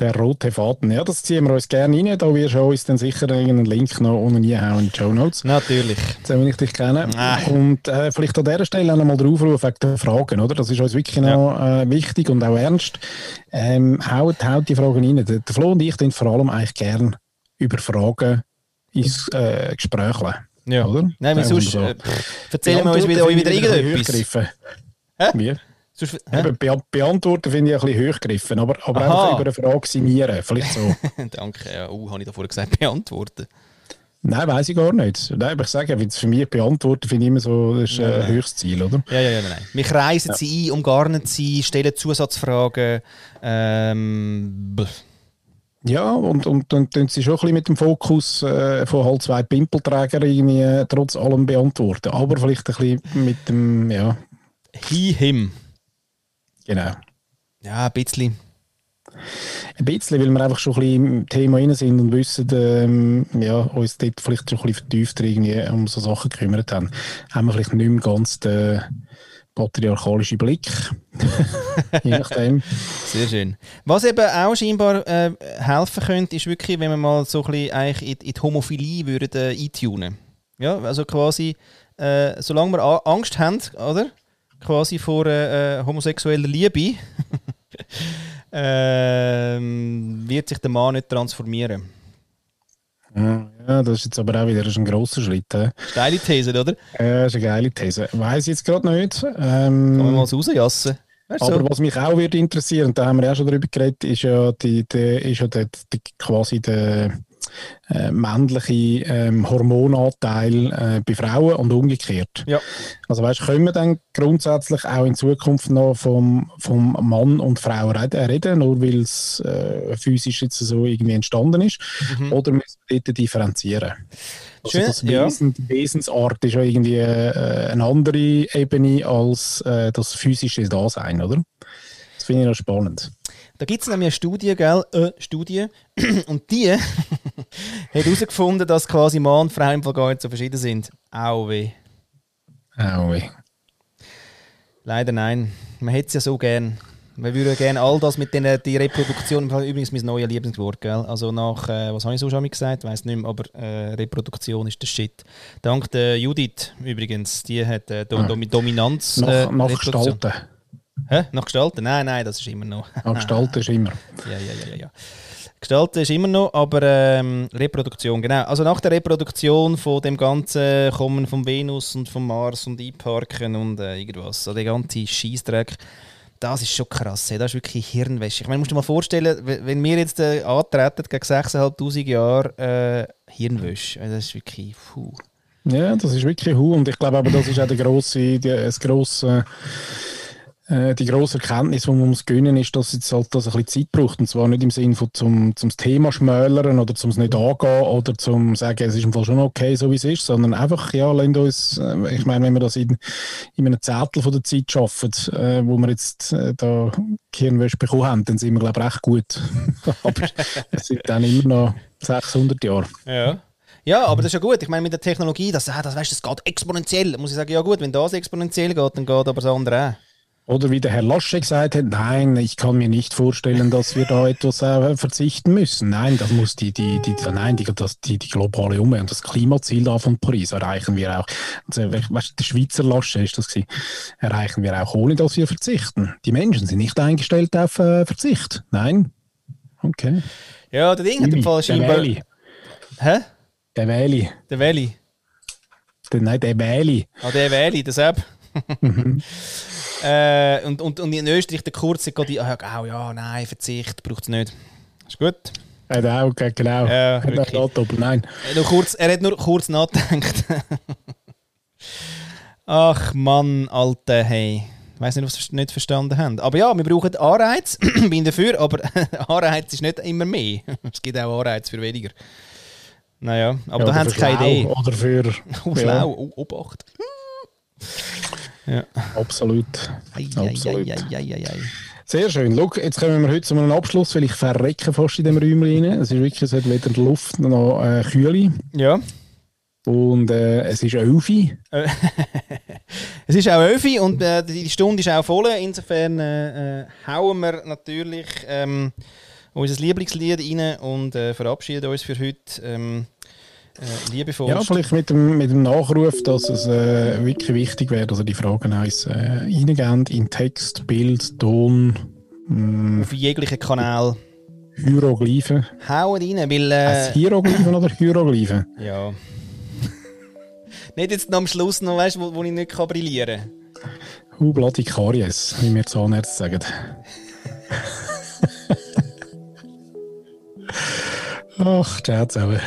Der rote Faden. Ja, das ziehen wir uns gerne rein. Da wirst du uns dann sicher irgendeinen Link noch unten reinhauen in die Show Notes. Natürlich. So will ich dich kennen. Ah. Und äh, vielleicht an dieser Stelle auch noch mal der Aufruf wegen der Fragen, oder? Das ist uns wirklich noch äh, wichtig und auch ernst. Ähm, haut, haut die Fragen rein. Der, Flo und ich tun vor allem eigentlich gern über Fragen ins äh, Gespräch. Ja. Oder? Nein, wie Ja, sonst... wunderbar. Äh, erzählen wir uns wieder, wieder irgendetwas. Wie? Sonst? Eben, be beantworten finde ich ein bisschen hochgegriffen, aber, aber Aha. einfach über eine Frage signieren. Vielleicht so. Danke, ja. Uh, habe ich da vorher gesagt, beantworten. Nein, weiß ich gar nicht. Nein, aber ich sage, für mich beantworten, finde ich immer so, das ist äh, ein höchstes Ziel, oder? Ja, ja, ja, nein. Wir kreisen sie ein, umgarnen sie, stellen Zusatzfragen. Ähm, Ja, und, und dann tun sie schon ein bisschen mit dem Fokus äh, von halt zwei Pimpelträgern irgendwie äh, trotz allem beantworten. Aber vielleicht ein bisschen mit dem, ja, hi, him. Genau. Ja, ein bisschen. Ein bisschen, weil wir einfach schon ein bisschen im Thema rein sind und wissen, ähm, ja, uns dort vielleicht schon ein bisschen vertiefter irgendwie um so Sachen gekümmert haben, haben wir vielleicht nicht mehr ganz den patriarchalischen Blick. Je nachdem. Sehr schön. Was eben auch scheinbar äh, helfen könnte, ist wirklich, wenn wir mal so ein bisschen eigentlich in, in die Homophilie würden, äh, eintunen. Ja, also quasi, äh, solange wir Angst haben, oder? Quasi vor äh, äh, homosexueller Liebe, ähm, wird sich der Mann nicht transformieren. Ja, das ist jetzt aber auch wieder ein grosser Schritt. Äh. Steile These, oder? Ja, ist eine geile These. Weiß jetzt gerade nicht. Kann man Ähm, mal so rausjassen? Weißt Aber so? was mich auch würde interessieren, und da haben wir ja schon drüber geredet, ist ja, die, die, ist ja der, der, quasi der äh, männliche ähm, Hormonanteil äh, bei Frauen und umgekehrt. Ja. Also weißt, können wir dann grundsätzlich auch in Zukunft noch vom, vom Mann und Frau reden, nur weil es äh, physisch jetzt so irgendwie entstanden ist? Oder müssen wir dort differenzieren? Also Mhm. Schön, das ja. Wesen, die Wesensart ist ja irgendwie äh, eine andere Ebene als äh, das physische Dasein, oder? Das finde ich noch spannend. Da gibt es nämlich eine Studie, gell? Äh, Studie. Und die hat herausgefunden, dass quasi Mann und Frau im Fall gar nicht so verschieden sind. Au weh. Au weh. Leider nein. Man hätte es ja so gern. Wir würden gerne all das mit den, die Reproduktion, übrigens mein neues Lieblingswort, gell? Also nach, äh, was habe ich so schon mal gesagt, weiß nicht mehr, aber äh, Reproduktion ist der Shit. Dank der Judith übrigens, die hat äh, Dom Dom Dominanz. Nach, äh, nach Reproduktion. Gestalten. Hä? Nach Gestalten? Nein, nein, das ist immer noch. Nach Gestalten ist immer. Ja, ja, ja, ja, ja. Gestalten ist immer noch, aber ähm, Reproduktion, genau. Also nach der Reproduktion von dem ganzen Kommen vom Venus und vom Mars und Einparken und äh, irgendwas, so der ganze Scheißdreck, das ist schon krass. Hey. Das ist wirklich Hirnwäsche. Ich meine, musst du dir mal vorstellen, wenn wir jetzt äh, antreten gegen 6'500 Jahre äh, Hirnwäsche, äh, das ist wirklich, puh. Ja, das ist wirklich hu und ich glaube aber, das ist auch der grosse, die, das grosse, äh, die grosse Erkenntnis, die man muss gönnen, ist, dass jetzt halt das ein bisschen Zeit braucht und zwar nicht im Sinne von zum, zum Thema schmälern oder zum es nicht angehen oder zum sagen, es ist im Fall schon okay, so wie es ist, sondern einfach, ja, lasst uns, äh, ich meine, wenn wir das in, in einem Zettel von der Zeit schaffen, äh, wo wir jetzt äh, da Hirnwäsche bekommen haben, dann sind wir, glaube ich, recht gut. aber es sind dann immer noch 600 Jahre. Ja. Ja, aber das ist ja gut. Ich meine, mit der Technologie, das, ah, das, weißt, das geht exponentiell. Muss ich sagen, ja gut, wenn das exponentiell geht, dann geht aber das andere auch. Oder wie der Herr Lasche gesagt hat, nein, ich kann mir nicht vorstellen, dass wir da etwas äh, verzichten müssen. Nein, das muss die, die, die, nein, die, das, die, die globale Umwelt und das Klimaziel da von Paris erreichen wir auch. Also, weißt, der Schweizer Lasche ist das gewesen. Erreichen wir auch, ohne dass wir verzichten. Die Menschen sind nicht eingestellt auf äh, Verzicht. Nein. Okay. Ja, der Ding hat im Fall der scheinbar... Wäli. Hä? Der Wäli. Der Welli. Der, nein, der Wäli. Ah, der Welli, das App. äh, und, und, und in Österreich der Kurze geht die, ah, ja, ja, nein, Verzicht braucht es nicht. Ist gut. Hat auch, genau. Ja, hat auch wirklich. Doppel, nein. Er, nur kurz, er hat nur kurz nachgedacht. Ach Mann, Alter, hey. Ich weiß nicht, was sie nicht verstanden haben. Aber ja, wir brauchen Anreiz. Bin dafür, aber Anreiz ist nicht immer mehr. Es gibt auch Anreiz für weniger. Naja, aber Ja, da haben sie keine Idee. Oder für. Oh, ja, schlau, oh, Obacht. Absolut. Ei, ei, Absolut. ei. Sehr schön. Schau, jetzt kommen wir heute zu einem Abschluss, weil ich verrecke fast in dem Räumchen rein. Es ist wirklich, es hat weder Luft noch äh, Kühle. Ja. Und äh, es ist Elfi. Es ist auch Öfi und äh, die Stunde ist auch voll. Insofern äh, äh, hauen wir natürlich ähm, unser Lieblingslied rein und äh, verabschieden uns für heute. Ähm, äh, liebevoll. Ja, vielleicht mit dem, mit dem Nachruf, dass es äh, wirklich wichtig wäre, dass ihr die Fragen eins äh, reingeben in Text, Bild, Ton, mh, auf jeglichen Kanal. Hieroglyphen. Hauen rein, weil. Äh, Äh, Hieroglyphen oder Hieroglyphen? ja. Nicht jetzt noch am Schluss noch, weißt, wo, wo ich nicht kann brillieren kann. Hu bloody Karies, wie wir Zahnärzte sagen. Ach, ciao zusammen.